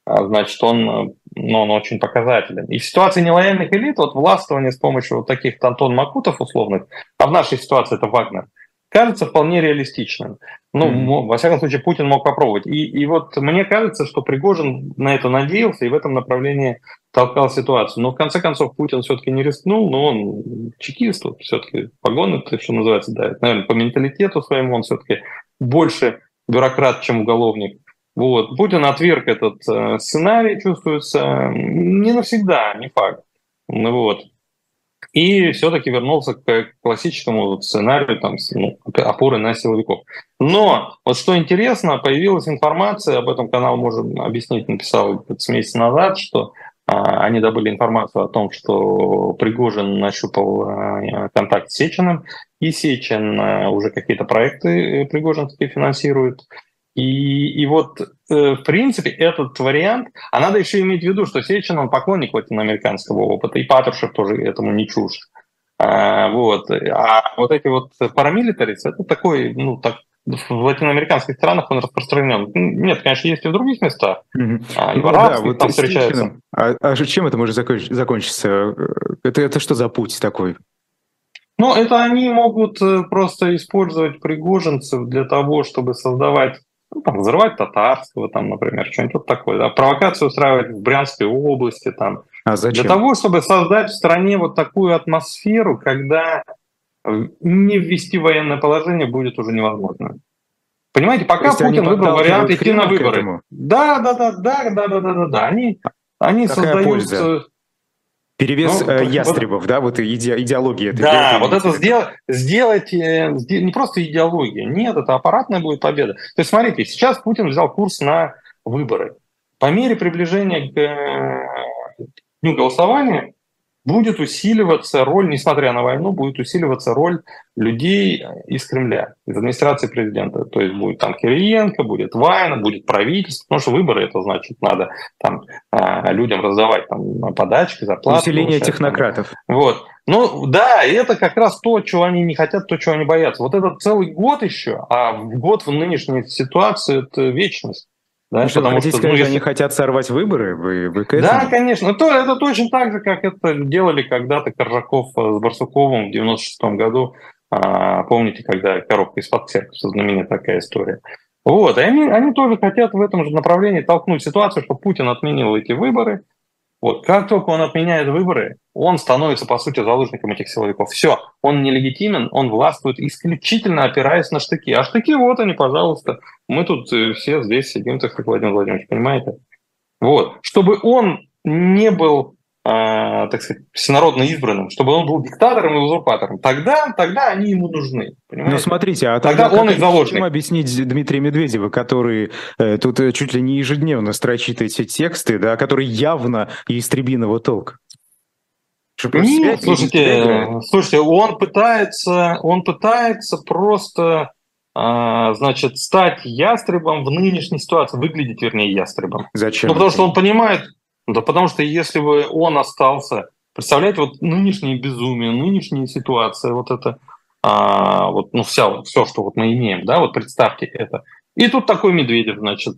Speaker 3: а, значит, он, ну, он очень показателен. И в ситуации нелояльных элит, вот властвование с помощью вот таких Антон Макутов условных, а в нашей ситуации это Вагнер, кажется вполне реалистичным. Ну, mm-hmm. во всяком случае, Путин мог попробовать. И, и вот мне кажется, что Пригожин на это надеялся и в этом направлении толкал ситуацию. Но в конце концов Путин все-таки не рискнул, но он чекист, вот, все-таки погоны, что называется, да, наверное, по менталитету своему он все-таки больше бюрократ, чем уголовник. Вот. Путин отверг этот э, сценарий, чувствуется, не навсегда, не факт. Вот. И все-таки вернулся к классическому сценарию там, ну, опоры на силовиков. Но вот что интересно, появилась информация, об этом канал может объяснить, написал с месяца назад, что а, они добыли информацию о том, что Пригожин нащупал а, контакт с Сечиным, и Сечин а, уже какие-то проекты э, пригожинские финансирует. И, и вот, э, в принципе, этот вариант, а надо еще иметь в виду, что Сечин, он поклонник латиноамериканского опыта, и Патрушев тоже этому не чужд. Вот. А вот эти вот парамилитарис, это такой, ну, так, в латиноамериканских странах он распространен. Нет, конечно, есть и в других местах. Mm-hmm. А, и ну, в арабских да, вот там встречаются.
Speaker 2: А, а чем это может закончиться? Это, это что за путь такой?
Speaker 3: Ну, это они могут э, просто использовать пригожинцев для того, чтобы создавать, ну, там, взрывать татарского, там, например, что-нибудь такое. Да? Провокацию устраивать в Брянской области. Там,
Speaker 2: а зачем?
Speaker 3: Для того, чтобы создать в стране вот такую атмосферу, когда не ввести военное положение будет уже невозможно. Понимаете, пока Путин выбрал вариант идти на выборы. Да, да, да, да, да, да, да, да, да. Они, они создают. Польза?
Speaker 2: Перевес ну, э, ястребов, вот, да, вот иде, идеология.
Speaker 3: Да, вот это сделать, сделать э, не просто идеология, нет, это аппаратная будет победа. То есть, смотрите, сейчас Путин взял курс на выборы. По мере приближения к э, дню голосования будет усиливаться роль, несмотря на войну, будет усиливаться роль людей из Кремля, из администрации президента. То есть будет там Кириенко, будет Вайна, будет правительство, потому что выборы это значит, надо там а, людям раздавать там подачки, зарплаты.
Speaker 2: Усиление получать, технократов.
Speaker 3: Там. Вот. Ну да, это как раз то, чего они не хотят, то, чего они боятся. Вот этот целый год еще, а год в нынешней ситуации это вечность.
Speaker 2: Да, ну, что, потому хотите что, сказать, ну, если... они хотят сорвать выборы? Вы, вы
Speaker 3: к Да, конечно. Это, это точно так же, как это делали когда-то Коржаков с Барсуковым в 96 году. А, помните, когда коробка из-под церкви, знаменитая такая история. Вот, и они, они тоже хотят в этом же направлении толкнуть ситуацию, чтобы Путин отменил эти выборы, вот. Как только он отменяет выборы, он становится, по сути, заложником этих силовиков. Все, он нелегитимен, он властвует исключительно опираясь на штыки. А штыки вот они, пожалуйста. Мы тут э, все здесь сидим, так как Владимир Владимирович, понимаете? Вот. Чтобы он не был э, так сказать, всенародно избранным, чтобы он был диктатором и узурпатором. Тогда, тогда они ему нужны.
Speaker 2: Понимаете? Ну смотрите, а тогда, тогда он их заложник. Объяснить Дмитрия Медведева, который э, тут э, чуть ли не ежедневно строчит эти тексты, да, который явно истребиного толка?
Speaker 3: Нет, слушайте, слушайте, он пытается, он пытается просто а, значит, стать ястребом в нынешней ситуации, выглядеть, вернее, ястребом.
Speaker 2: Зачем?
Speaker 3: Ну, потому что он понимает, да потому что если бы он остался, представляете, вот нынешнее безумие, нынешняя ситуация, вот это, а, вот, ну, вся, все, что вот мы имеем, да, вот представьте это. И тут такой Медведев, значит,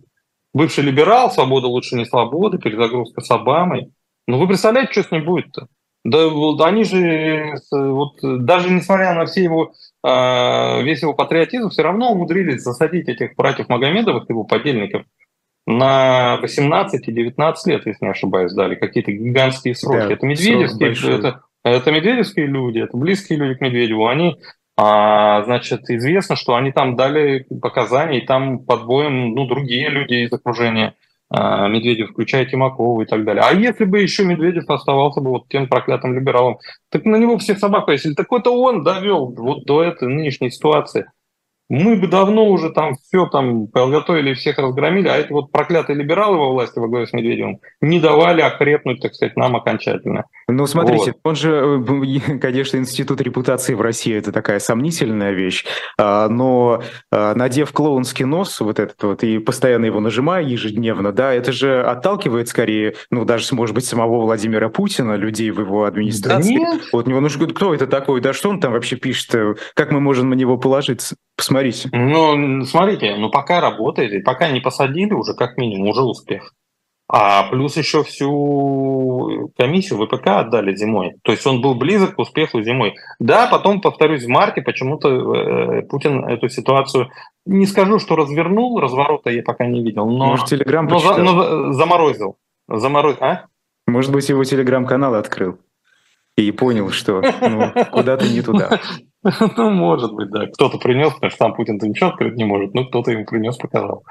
Speaker 3: бывший либерал, свобода лучше не свобода, перезагрузка с Обамой. Ну, вы представляете, что с ним будет-то? Да вот они же, вот, даже несмотря на все его, э, весь его патриотизм, все равно умудрились засадить этих братьев Магомедовых, его подельников, на 18 и 19 лет, если не ошибаюсь, дали какие-то гигантские сроки. Да, это медведевские, это, это медведевские люди, это близкие люди к Медведеву. Они, а, значит, известно, что они там дали показания, и там под боем ну, другие люди из окружения а, Медведев, включая Тимакова и так далее. А если бы еще Медведев оставался бы вот тем проклятым либералом, так на него всех собак повесили. Так это он довел вот до этой нынешней ситуации мы бы давно уже там все там подготовили, всех разгромили, а эти вот проклятые либералы во власти во главе с Медведевым не давали окрепнуть, так сказать, нам окончательно.
Speaker 2: Ну, смотрите, вот. он же, э, конечно, институт репутации в России – это такая сомнительная вещь, а, но а, надев клоунский нос вот этот вот и постоянно его нажимая ежедневно, да, это же отталкивает скорее, ну, даже, может быть, самого Владимира Путина, людей в его администрации. Да нет. Вот него, ну, кто это такой, да что он там вообще пишет, как мы можем на него положиться? Посмотрите.
Speaker 3: Ну, смотрите, ну пока работает, и пока не посадили уже, как минимум, уже успех. А плюс еще всю комиссию ВПК отдали зимой. То есть он был близок к успеху зимой. Да, потом, повторюсь, в марте почему-то э, Путин эту ситуацию, не скажу, что развернул, разворота я пока не видел, но,
Speaker 2: Может, телеграм
Speaker 3: но, за, но заморозил. Замороз... А?
Speaker 2: Может быть, его телеграм-канал открыл и понял, что ну, куда-то не туда.
Speaker 3: Ну, может быть, да. Кто-то принес, потому что сам Путин-то ничего открыть не может, но кто-то ему принес, показал.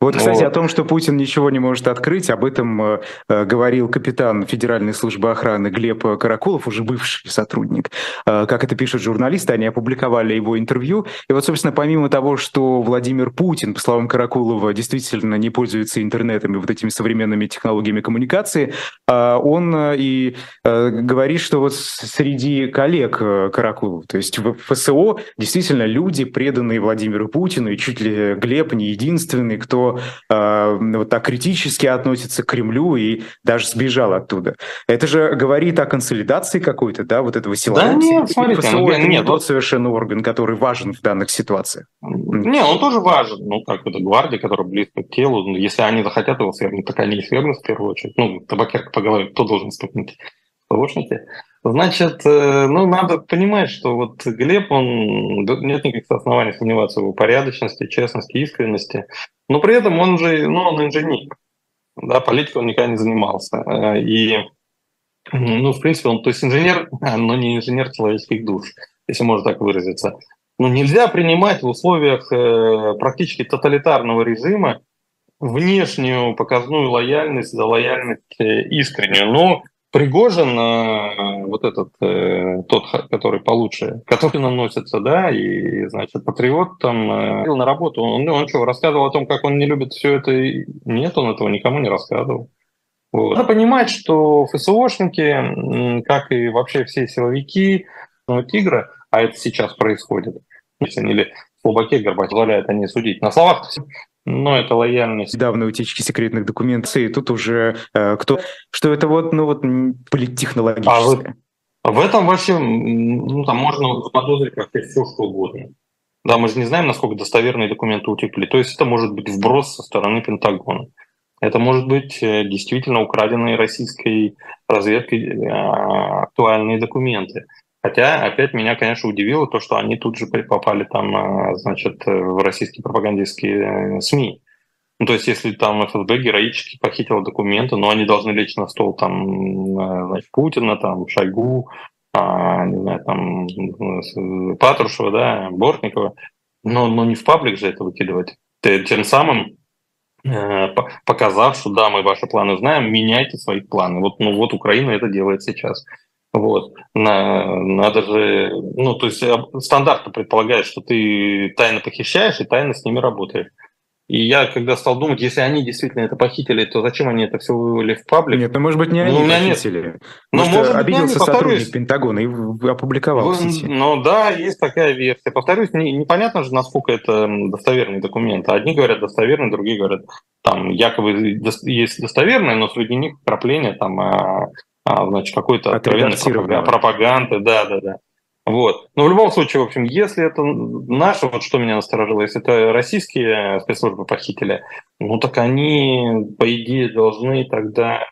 Speaker 2: Вот, кстати, о том, что Путин ничего не может открыть, об этом э, э, говорил капитан Федеральной службы охраны Глеб Каракулов, уже бывший сотрудник. Э, как это пишут журналисты, они опубликовали его интервью. И вот, собственно, помимо того, что Владимир Путин, по словам Каракулова, действительно не пользуется интернетом и вот этими современными технологиями коммуникации, э, он э, и э, говорит, что вот среди коллег э, Каракулова, то есть ФСО действительно люди, преданные Владимиру Путину, и чуть ли Глеб не единственный, кто э, вот так критически относится к Кремлю и даже сбежал оттуда. Это же говорит о консолидации какой-то, да, вот этого силового. Да
Speaker 3: нет, смотрите, ФСО, ну,
Speaker 2: это нет, тот совершенно орган, который важен в данных ситуациях.
Speaker 3: Не, он тоже важен. Ну, как это гвардия, которая близко к телу. Ну, если они захотят его свергнуть, так они и свергнут в первую очередь. Ну, табакерка по голове, кто должен стукнуть? Лучники. Значит, э, ну, надо понимать, что вот Глеб, он, нет никаких оснований сомневаться в его порядочности, честности, искренности, но при этом он же, ну, он инженер, да, политикой он никогда не занимался, э, и, ну, в принципе, он, то есть инженер, но не инженер человеческих душ, если можно так выразиться. Но нельзя принимать в условиях э, практически тоталитарного режима внешнюю показную лояльность за лояльность искреннюю. Но Пригожин, э, вот этот, э, тот, который получше, который наносится, да, и, значит, патриот там э, на работу, он, он что, рассказывал о том, как он не любит все это? Нет, он этого никому не рассказывал. Вот. Надо понимать, что ФСОшники, как и вообще все силовики, ну, тигра, а это сейчас происходит, или в Слобаке Горбачев позволяет они судить. На словах но это лояльность.
Speaker 2: Недавно утечки секретных документов, и тут уже э, кто... Что это вот, ну вот, политтехнологическое.
Speaker 3: А в, в этом вообще, ну там можно заподозрить вообще все, что угодно. Да, мы же не знаем, насколько достоверные документы утекли. То есть это может быть вброс со стороны Пентагона. Это может быть э, действительно украденные российской разведкой э, актуальные документы. Хотя, опять меня, конечно, удивило то, что они тут же попали там, э, значит, в российские пропагандистские СМИ. Ну, то есть, если там ФСБ героически похитил документы, но они должны лечь на стол там, значит, Путина, там, Шойгу, а, не знаю, там, Патрушева, да, Бортникова, но, но не в паблик же это выкидывать. Тем самым Э, показав, что да, мы ваши планы знаем, меняйте свои планы. Вот, ну, вот Украина это делает сейчас. Вот. На, надо же, ну, то есть стандарт предполагает, что ты тайно похищаешь и тайно с ними работаешь. И я, когда стал думать, если они действительно это похитили, то зачем они это все вывели в паблик?
Speaker 2: Нет, ну, может быть, не они ну, похитили. Нет. Ну, может, обиделся быть, сотрудник Пентагона и опубликовал
Speaker 3: ну,
Speaker 2: в сети.
Speaker 3: Ну да, есть такая версия. Повторюсь, не, непонятно же, насколько это достоверный документ. Одни говорят достоверный, другие говорят, там якобы есть достоверные, но среди них вкрапление там, а, а, значит, какой-то откровенной пропаганды. Да, да, да. Вот. Но в любом случае, в общем, если это наше, вот что меня насторожило, если это российские спецслужбы похитили, ну так они, по идее, должны тогда,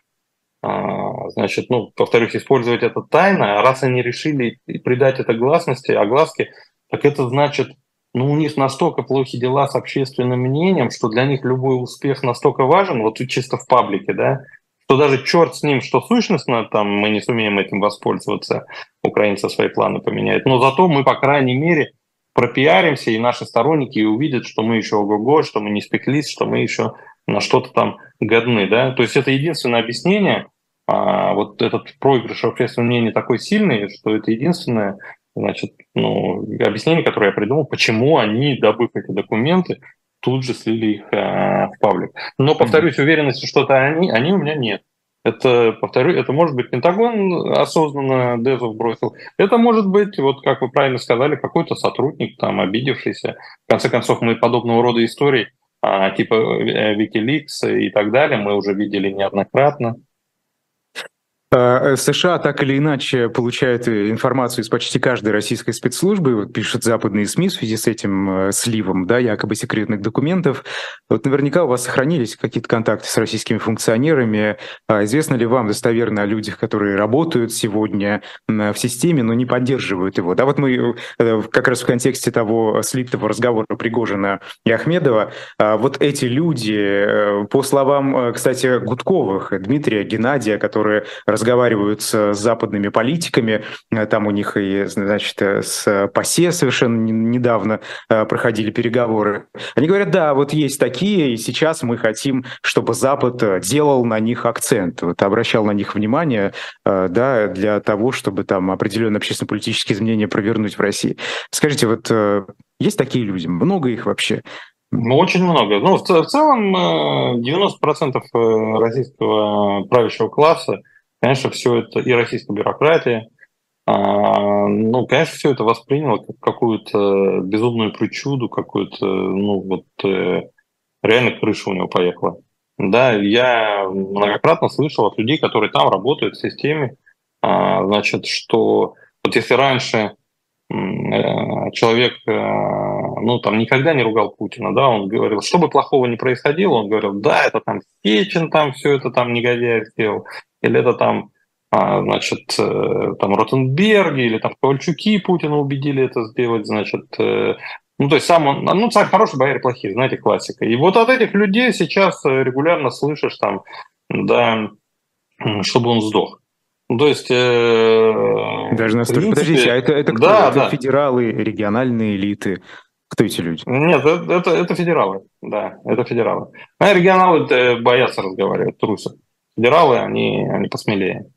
Speaker 3: а, значит, ну, повторюсь, использовать это тайно. Раз они решили придать это гласности, огласке, так это значит, ну, у них настолько плохи дела с общественным мнением, что для них любой успех настолько важен, вот чисто в паблике, да, что даже черт с ним, что сущностно, там мы не сумеем этим воспользоваться, украинцы свои планы поменяют. Но зато мы, по крайней мере, пропиаримся, и наши сторонники увидят, что мы еще ого-го, что мы не спеклись, что мы еще на что-то там годны. Да? То есть это единственное объяснение, а, вот этот проигрыш общественного мнения такой сильный, что это единственное значит, ну, объяснение, которое я придумал, почему они, добыв эти документы, тут же слили их э, в паблик. Но, повторюсь, уверенности, что это они, они у меня нет. Это, повторю, это может быть Пентагон осознанно Дезов бросил. Это может быть, вот как вы правильно сказали, какой-то сотрудник, там, обидевшийся. В конце концов, мы подобного рода истории, а, типа э, Wikileaks и так далее, мы уже видели неоднократно.
Speaker 2: Э, США так или иначе получают информацию из почти каждой российской спецслужбы, пишут западные СМИ в связи с этим э, сливом, да, якобы секретных документов. Вот наверняка у вас сохранились какие-то контакты с российскими функционерами. А известно ли вам достоверно о людях, которые работают сегодня в системе, но не поддерживают его? Да, вот мы э, как раз в контексте того слитого разговора Пригожина и Ахмедова, вот эти люди, по словам, кстати, Гудковых, Дмитрия, Геннадия, которые разговаривают с западными политиками. Э, там у них и, значит, э, с ПАСЕ совершенно недавно э, проходили переговоры. Они говорят, да, вот есть такие, и сейчас мы хотим, чтобы Запад делал на них акцент, вот, обращал на них внимание, да, для того, чтобы там определенные общественно-политические изменения провернуть в России. Скажите, вот есть такие люди? Много их вообще?
Speaker 3: Ну, очень много. Ну, в, в целом 90% российского правящего класса Конечно, все это и российская бюрократия, а, ну, конечно, все это восприняло как какую-то безумную причуду, какую-то, ну, вот э, реально крыша у него поехала. Да, я многократно слышал от людей, которые там работают в системе, а, значит, что вот если раньше э, человек, э, ну, там, никогда не ругал Путина, да, он говорил, что бы плохого не происходило, он говорил, да, это там Сечин там все это там негодяй сделал, или это там, а, значит, э, там Ротенберги, или там Ковальчуки Путина убедили это сделать, значит, э, ну, то есть сам он, ну, царь хороший, бояре плохие, знаете, классика. И вот от этих людей сейчас регулярно слышишь там, да, чтобы он сдох. Ну, то есть... Э,
Speaker 2: Даже настолько... Принципе, Подождите, а это, это кто? Да, это да. федералы, региональные элиты? Кто эти люди?
Speaker 3: Нет, это, это, это федералы, да, это федералы. А регионалы боятся разговаривать, трусят федералы, они, они посмелее.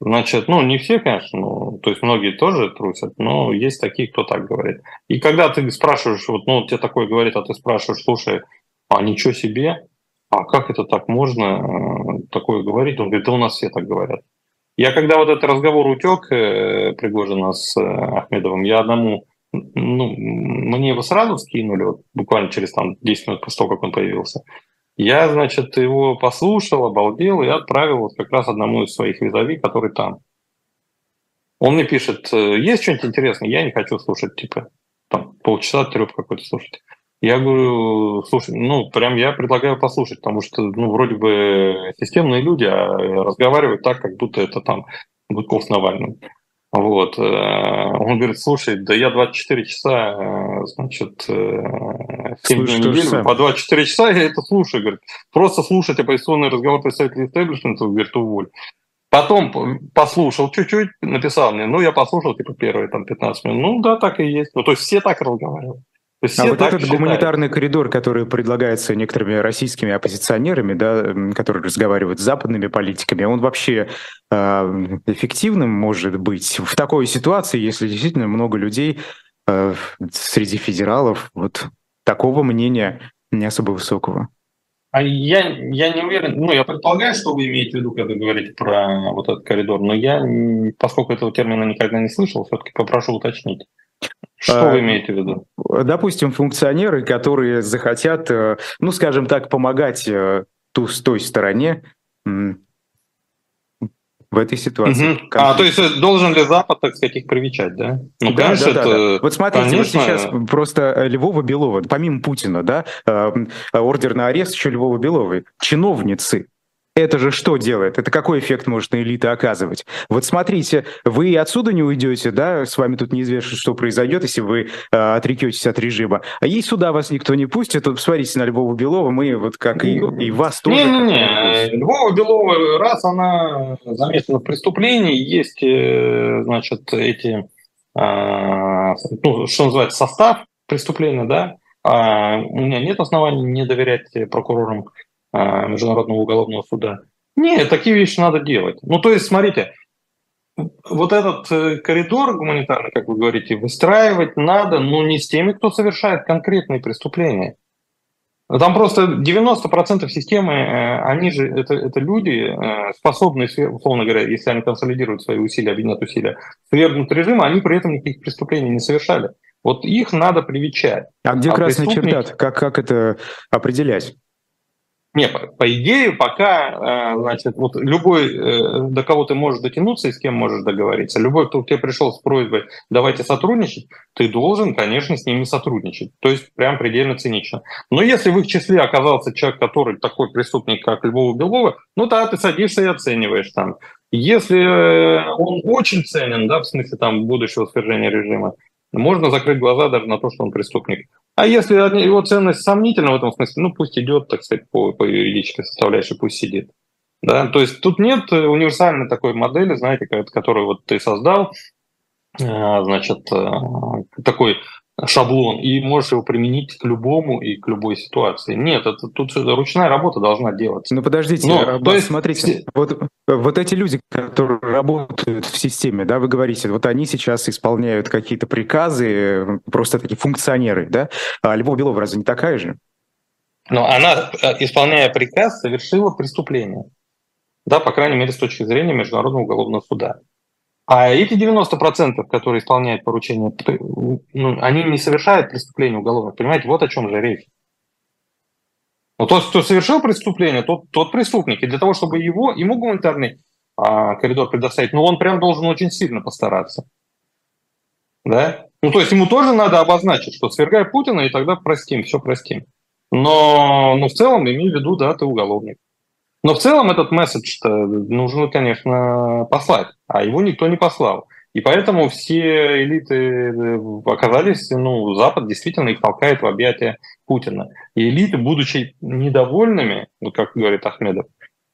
Speaker 3: Значит, ну, не все, конечно, ну, то есть многие тоже трусят, но есть такие, кто так говорит. И когда ты спрашиваешь, вот, ну, тебе такое говорит, а ты спрашиваешь, слушай, а ничего себе, а как это так можно? такое говорить? Он говорит, да у нас все так говорят. Я когда вот этот разговор утек э, Пригожина с э, Ахмедовым, я одному, ну, мне его сразу скинули, вот, буквально через там 10 минут после того, как он появился. Я, значит, его послушал, обалдел и отправил вот как раз одному из своих визави, который там. Он мне пишет, «Э, есть что-нибудь интересное? Я не хочу слушать, типа, там, полчаса треп какой-то слушать. Я говорю, слушай, ну, прям я предлагаю послушать, потому что, ну, вроде бы системные люди а разговаривают так, как будто это там Гудков с Навальным. Вот. Э, он говорит, слушай, да я 24 часа, э, значит, 7 дней в неделю, по 24 часа я это слушаю. Говорит, просто слушать оппозиционный разговор представителей истеблишмента, говорит, уволь. Потом послушал чуть-чуть, написал мне, ну, я послушал, типа, первые там 15 минут. Ну, да, так и есть. Ну, то есть все так разговаривают.
Speaker 2: А вот этот считают. гуманитарный коридор, который предлагается некоторыми российскими оппозиционерами, да, которые разговаривают с западными политиками, он вообще э, эффективным может быть в такой ситуации, если действительно много людей э, среди федералов вот такого мнения не особо высокого?
Speaker 3: А я, я не уверен, ну, я предполагаю, что вы имеете в виду, когда говорите про вот этот коридор, но я, поскольку этого термина никогда не слышал, все-таки попрошу уточнить. Что вы а, имеете в виду?
Speaker 2: Допустим, функционеры, которые захотят, э, ну, скажем так, помогать э, ту, с той стороне в этой ситуации.
Speaker 3: Угу. А, то есть э, должен ли Запад, так сказать, их привечать, да?
Speaker 2: Ну, да, конечно, да, да, это... да. Вот смотрите, конечно... вот сейчас просто Львова Белова, помимо Путина, да, ордер на арест еще Львова Беловой, чиновницы это же что делает? Это какой эффект может на элиты оказывать? Вот смотрите, вы отсюда не уйдете, да, с вами тут неизвестно, что произойдет, если вы э, отрекетесь от режима. А ей сюда вас никто не пустит, вот посмотрите на Львова Белова, мы вот как и, и вас тоже.
Speaker 3: Не-не-не, Львова Белова, раз она замешана в преступлении, есть, э, значит, эти, э, ну, что называется, состав преступления, да, а у меня нет оснований не доверять прокурорам Международного уголовного суда. Нет, такие вещи надо делать. Ну, то есть, смотрите, вот этот э, коридор гуманитарный, как вы говорите, выстраивать надо, но не с теми, кто совершает конкретные преступления. Там просто 90% системы, э, они же, это, это люди, э, способные, условно говоря, если они консолидируют свои усилия, объединят усилия, свергнуть режим, они при этом никаких преступлений не совершали. Вот их надо привечать.
Speaker 2: А где а красный преступник... чердат? Как, как это определять?
Speaker 3: Не, по, идее, пока, э, значит, вот любой, э, до кого ты можешь дотянуться и с кем можешь договориться, любой, кто к тебе пришел с просьбой «давайте сотрудничать», ты должен, конечно, с ними сотрудничать. То есть прям предельно цинично. Но если в их числе оказался человек, который такой преступник, как Львова Белова, ну да, ты садишься и оцениваешь там. Если э, он очень ценен, да, в смысле там будущего свержения режима, можно закрыть глаза даже на то, что он преступник. А если его ценность сомнительна в этом смысле, ну пусть идет, так сказать, по, по юридической составляющей, пусть сидит. Да? То есть тут нет универсальной такой модели, знаете, которую вот ты создал, э, значит, э, такой шаблон, и можешь его применить к любому и к любой ситуации. Нет, это тут ручная работа должна делаться.
Speaker 2: Ну подождите, Но, Аббас, то есть... смотрите, вот, вот эти люди, которые работают в системе, да, вы говорите, вот они сейчас исполняют какие-то приказы, просто такие функционеры, да? А Львова Белова разве не такая же?
Speaker 3: Но она, э, исполняя приказ, совершила преступление. Да, по крайней мере, с точки зрения Международного уголовного суда. А эти 90%, которые исполняют поручения, ну, они не совершают преступления уголовных. Понимаете, вот о чем же речь. Но тот, кто совершил преступление, тот, тот преступник. И для того, чтобы его, ему гуманитарный а, коридор предоставить, ну, он прям должен очень сильно постараться. Да? Ну, то есть ему тоже надо обозначить, что свергай Путина, и тогда простим, все простим. Но, но в целом, имею в виду, да, ты уголовник. Но в целом этот месседж нужно, конечно, послать, а его никто не послал. И поэтому все элиты э, оказались, ну, Запад действительно их толкает в объятия Путина. И элиты, будучи недовольными, вот как говорит Ахмедов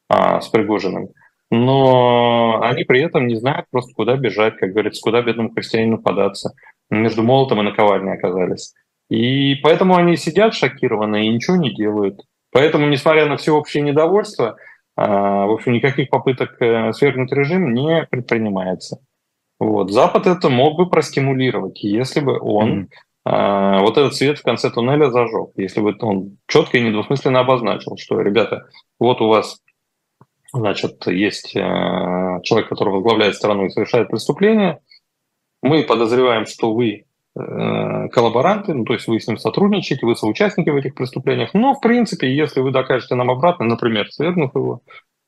Speaker 3: а, с Пригожиным, но они при этом не знают просто, куда бежать, как говорится, куда бедному крестьянину податься. Между молотом и наковальней оказались. И поэтому они сидят шокированные и ничего не делают. Поэтому, несмотря на всеобщее недовольство, а, в общем, никаких попыток э, свергнуть режим не предпринимается. Вот. Запад это мог бы простимулировать, если бы он mm-hmm. вот этот свет в конце туннеля зажег, если бы он четко и недвусмысленно обозначил, что, ребята, вот у вас значит, есть человек, который возглавляет страну и совершает преступление, мы подозреваем, что вы коллаборанты, ну, то есть вы с ним сотрудничаете, вы соучастники в этих преступлениях. Но, в принципе, если вы докажете нам обратно, например, свергнув его,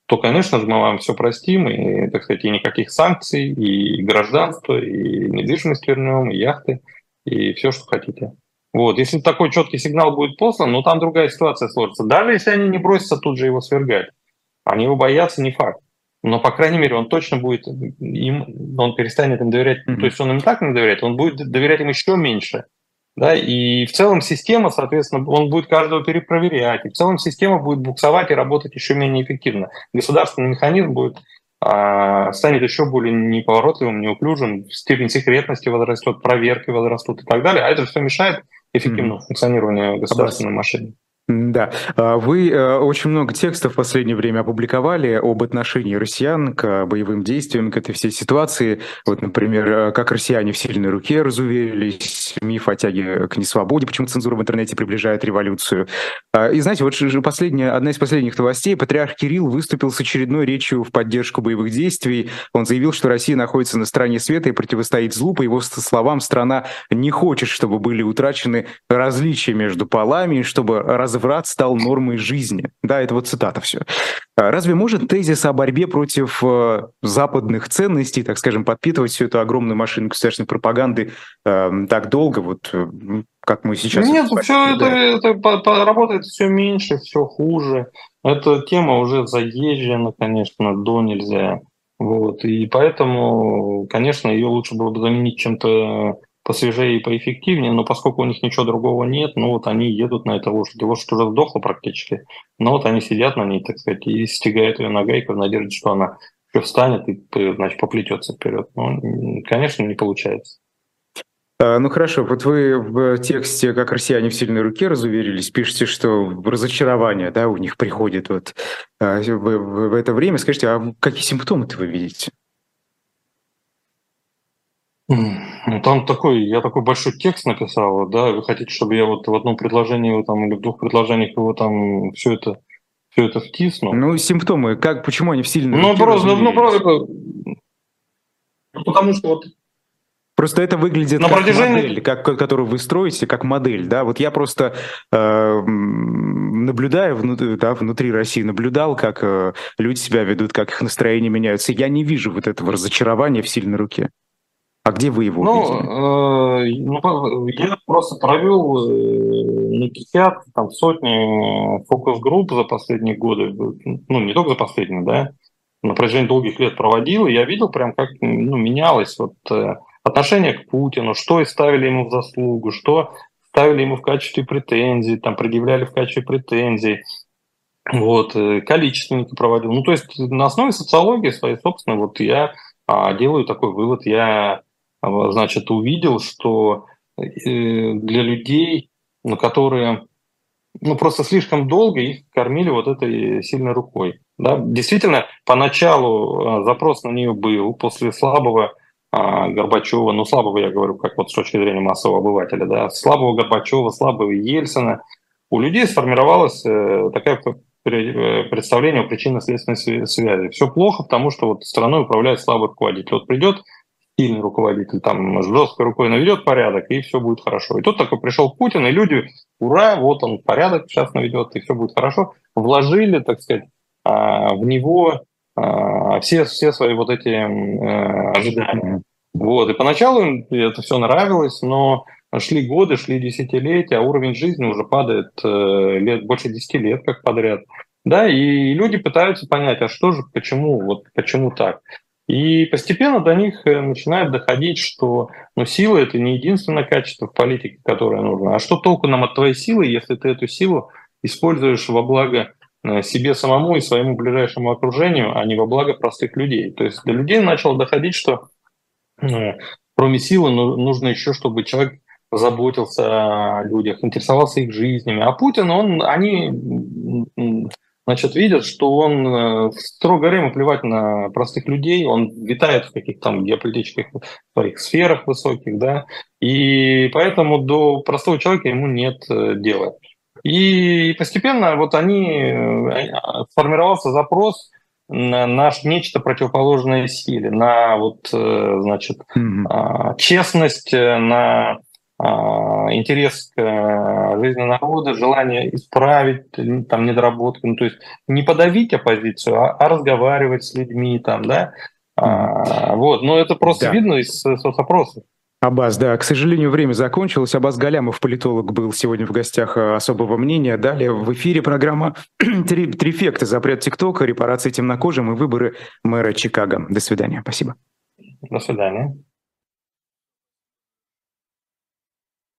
Speaker 3: то, конечно же, мы вам все простим, и, так сказать, и никаких санкций, и гражданство, и недвижимость вернем, и яхты, и все, что хотите. Вот. Если такой четкий сигнал будет послан, ну там другая ситуация сложится. Даже если они не бросятся тут же его свергать, они его боятся, не факт. Но, по крайней мере, он точно будет им, он перестанет им доверять. Mm-hmm. То есть он им так не доверяет, он будет доверять им еще меньше. Да, и в целом система, соответственно, он будет каждого перепроверять, и в целом система будет буксовать и работать еще менее эффективно. Государственный механизм будет а, станет еще более неповоротливым, неуклюжим, степень секретности возрастет, проверки возрастут и так далее, а это все мешает эффективному mm-hmm. функционированию государственной машины.
Speaker 2: Да, а, вы э, очень много текстов в последнее время опубликовали об отношении россиян к боевым действиям, к этой всей ситуации. Вот, например, э, как россияне в сильной руке разуверились, миф о тяге к несвободе, почему цензура в интернете приближает революцию. А, и знаете, вот последняя, одна из последних новостей, патриарх Кирилл выступил с очередной речью в поддержку боевых действий. Он заявил, что Россия находится на стороне света и противостоит злу. По его словам, страна не хочет, чтобы были утрачены различия между полами, чтобы раз разврат стал нормой жизни. Да, это вот цитата все. А разве может тезис о борьбе против э, западных ценностей, так скажем, подпитывать всю эту огромную машину государственной пропаганды э, так долго, вот э, как мы сейчас...
Speaker 3: Нет, все это, это по, работает все меньше, все хуже. Эта тема уже заезжена, конечно, до нельзя. Вот. И поэтому, конечно, ее лучше было бы заменить чем-то посвежее и поэффективнее, но поскольку у них ничего другого нет, ну вот они едут на этой лошади. Лошадь уже сдохла практически, но вот они сидят на ней, так сказать, и стягают ее нагайкой в надежде, что она еще встанет и, значит, поплетется вперед. Ну, конечно, не получается.
Speaker 2: А, ну хорошо, вот вы в тексте «Как россияне в сильной руке» разуверились, пишете, что разочарование да, у них приходит вот а, в, в, в это время. Скажите, а какие симптомы-то вы видите?
Speaker 3: Ну, там такой, я такой большой текст написал, да, вы хотите, чтобы я вот в одном предложении там, или в двух предложениях его там все это, все это втисну?
Speaker 2: Ну, симптомы, как, почему они в сильной
Speaker 3: Ну, просто, ну, просто, ну, потому что вот
Speaker 2: Просто это выглядит
Speaker 3: На
Speaker 2: как
Speaker 3: протяжении...
Speaker 2: модель, как, которую вы строите, как модель. Да? Вот я просто э, наблюдаю внутри, да, внутри России, наблюдал, как э, люди себя ведут, как их настроения меняются. Я не вижу вот этого разочарования в сильной руке. А где вы его
Speaker 3: ну, э, ну, я просто провел э, не десятки, там сотни фокус-групп за последние годы, ну, не только за последние, да, на протяжении долгих лет проводил, и я видел прям, как ну, менялось вот э, отношение к Путину, что и ставили ему в заслугу, что ставили ему в качестве претензий, там предъявляли в качестве претензий. Вот, э, количественники проводил. Ну, то есть на основе социологии своей, собственно, вот я а, делаю такой вывод. Я значит, увидел, что э, для людей, ну, которые ну, просто слишком долго их кормили вот этой сильной рукой. Да? Действительно, поначалу э, запрос на нее был, после слабого а, Горбачева, ну, слабого я говорю, как вот с точки зрения массового обывателя, да, слабого Горбачева, слабого Ельцина, у людей сформировалось э, такое представление о причинно-следственной связи. Все плохо, потому что вот страной управляет слабый руководитель. Вот придет сильный руководитель, там жесткой рукой наведет порядок, и все будет хорошо. И тут такой пришел Путин, и люди, ура, вот он порядок сейчас наведет, и все будет хорошо. Вложили, так сказать, а, в него а, все, все свои вот эти э, ожидания. Вот. И поначалу им это все нравилось, но шли годы, шли десятилетия, а уровень жизни уже падает э, лет, больше десяти лет как подряд. Да, и люди пытаются понять, а что же, почему, вот почему так. И постепенно до них э, начинает доходить, что ну, сила – это не единственное качество в политике, которое нужно. А что толку нам от твоей силы, если ты эту силу используешь во благо э, себе самому и своему ближайшему окружению, а не во благо простых людей. То есть до людей начало доходить, что ну, кроме силы ну, нужно еще, чтобы человек заботился о людях, интересовался их жизнями. А Путин, он, они значит, видят, что он, э, строго говоря, ему плевать на простых людей, он витает в каких-то там геополитических своих сферах высоких, да, и поэтому до простого человека ему нет э, дела. И постепенно вот они, э, сформировался запрос на наш нечто противоположное силе, на вот, значит, mm-hmm. честность, на интерес к жизни народа, желание исправить там недоработки, ну, то есть не подавить оппозицию, а, а разговаривать с людьми там, да, mm-hmm. вот, но это просто да. видно из соцопросов.
Speaker 2: Абаз, да, к сожалению, время закончилось. Абаз Галямов, политолог, был сегодня в гостях э, особого мнения. Далее в эфире программа «Три, «Трифекты. Запрет ТикТока, репарации темнокожим и выборы мэра Чикаго». До свидания. Спасибо.
Speaker 3: До свидания.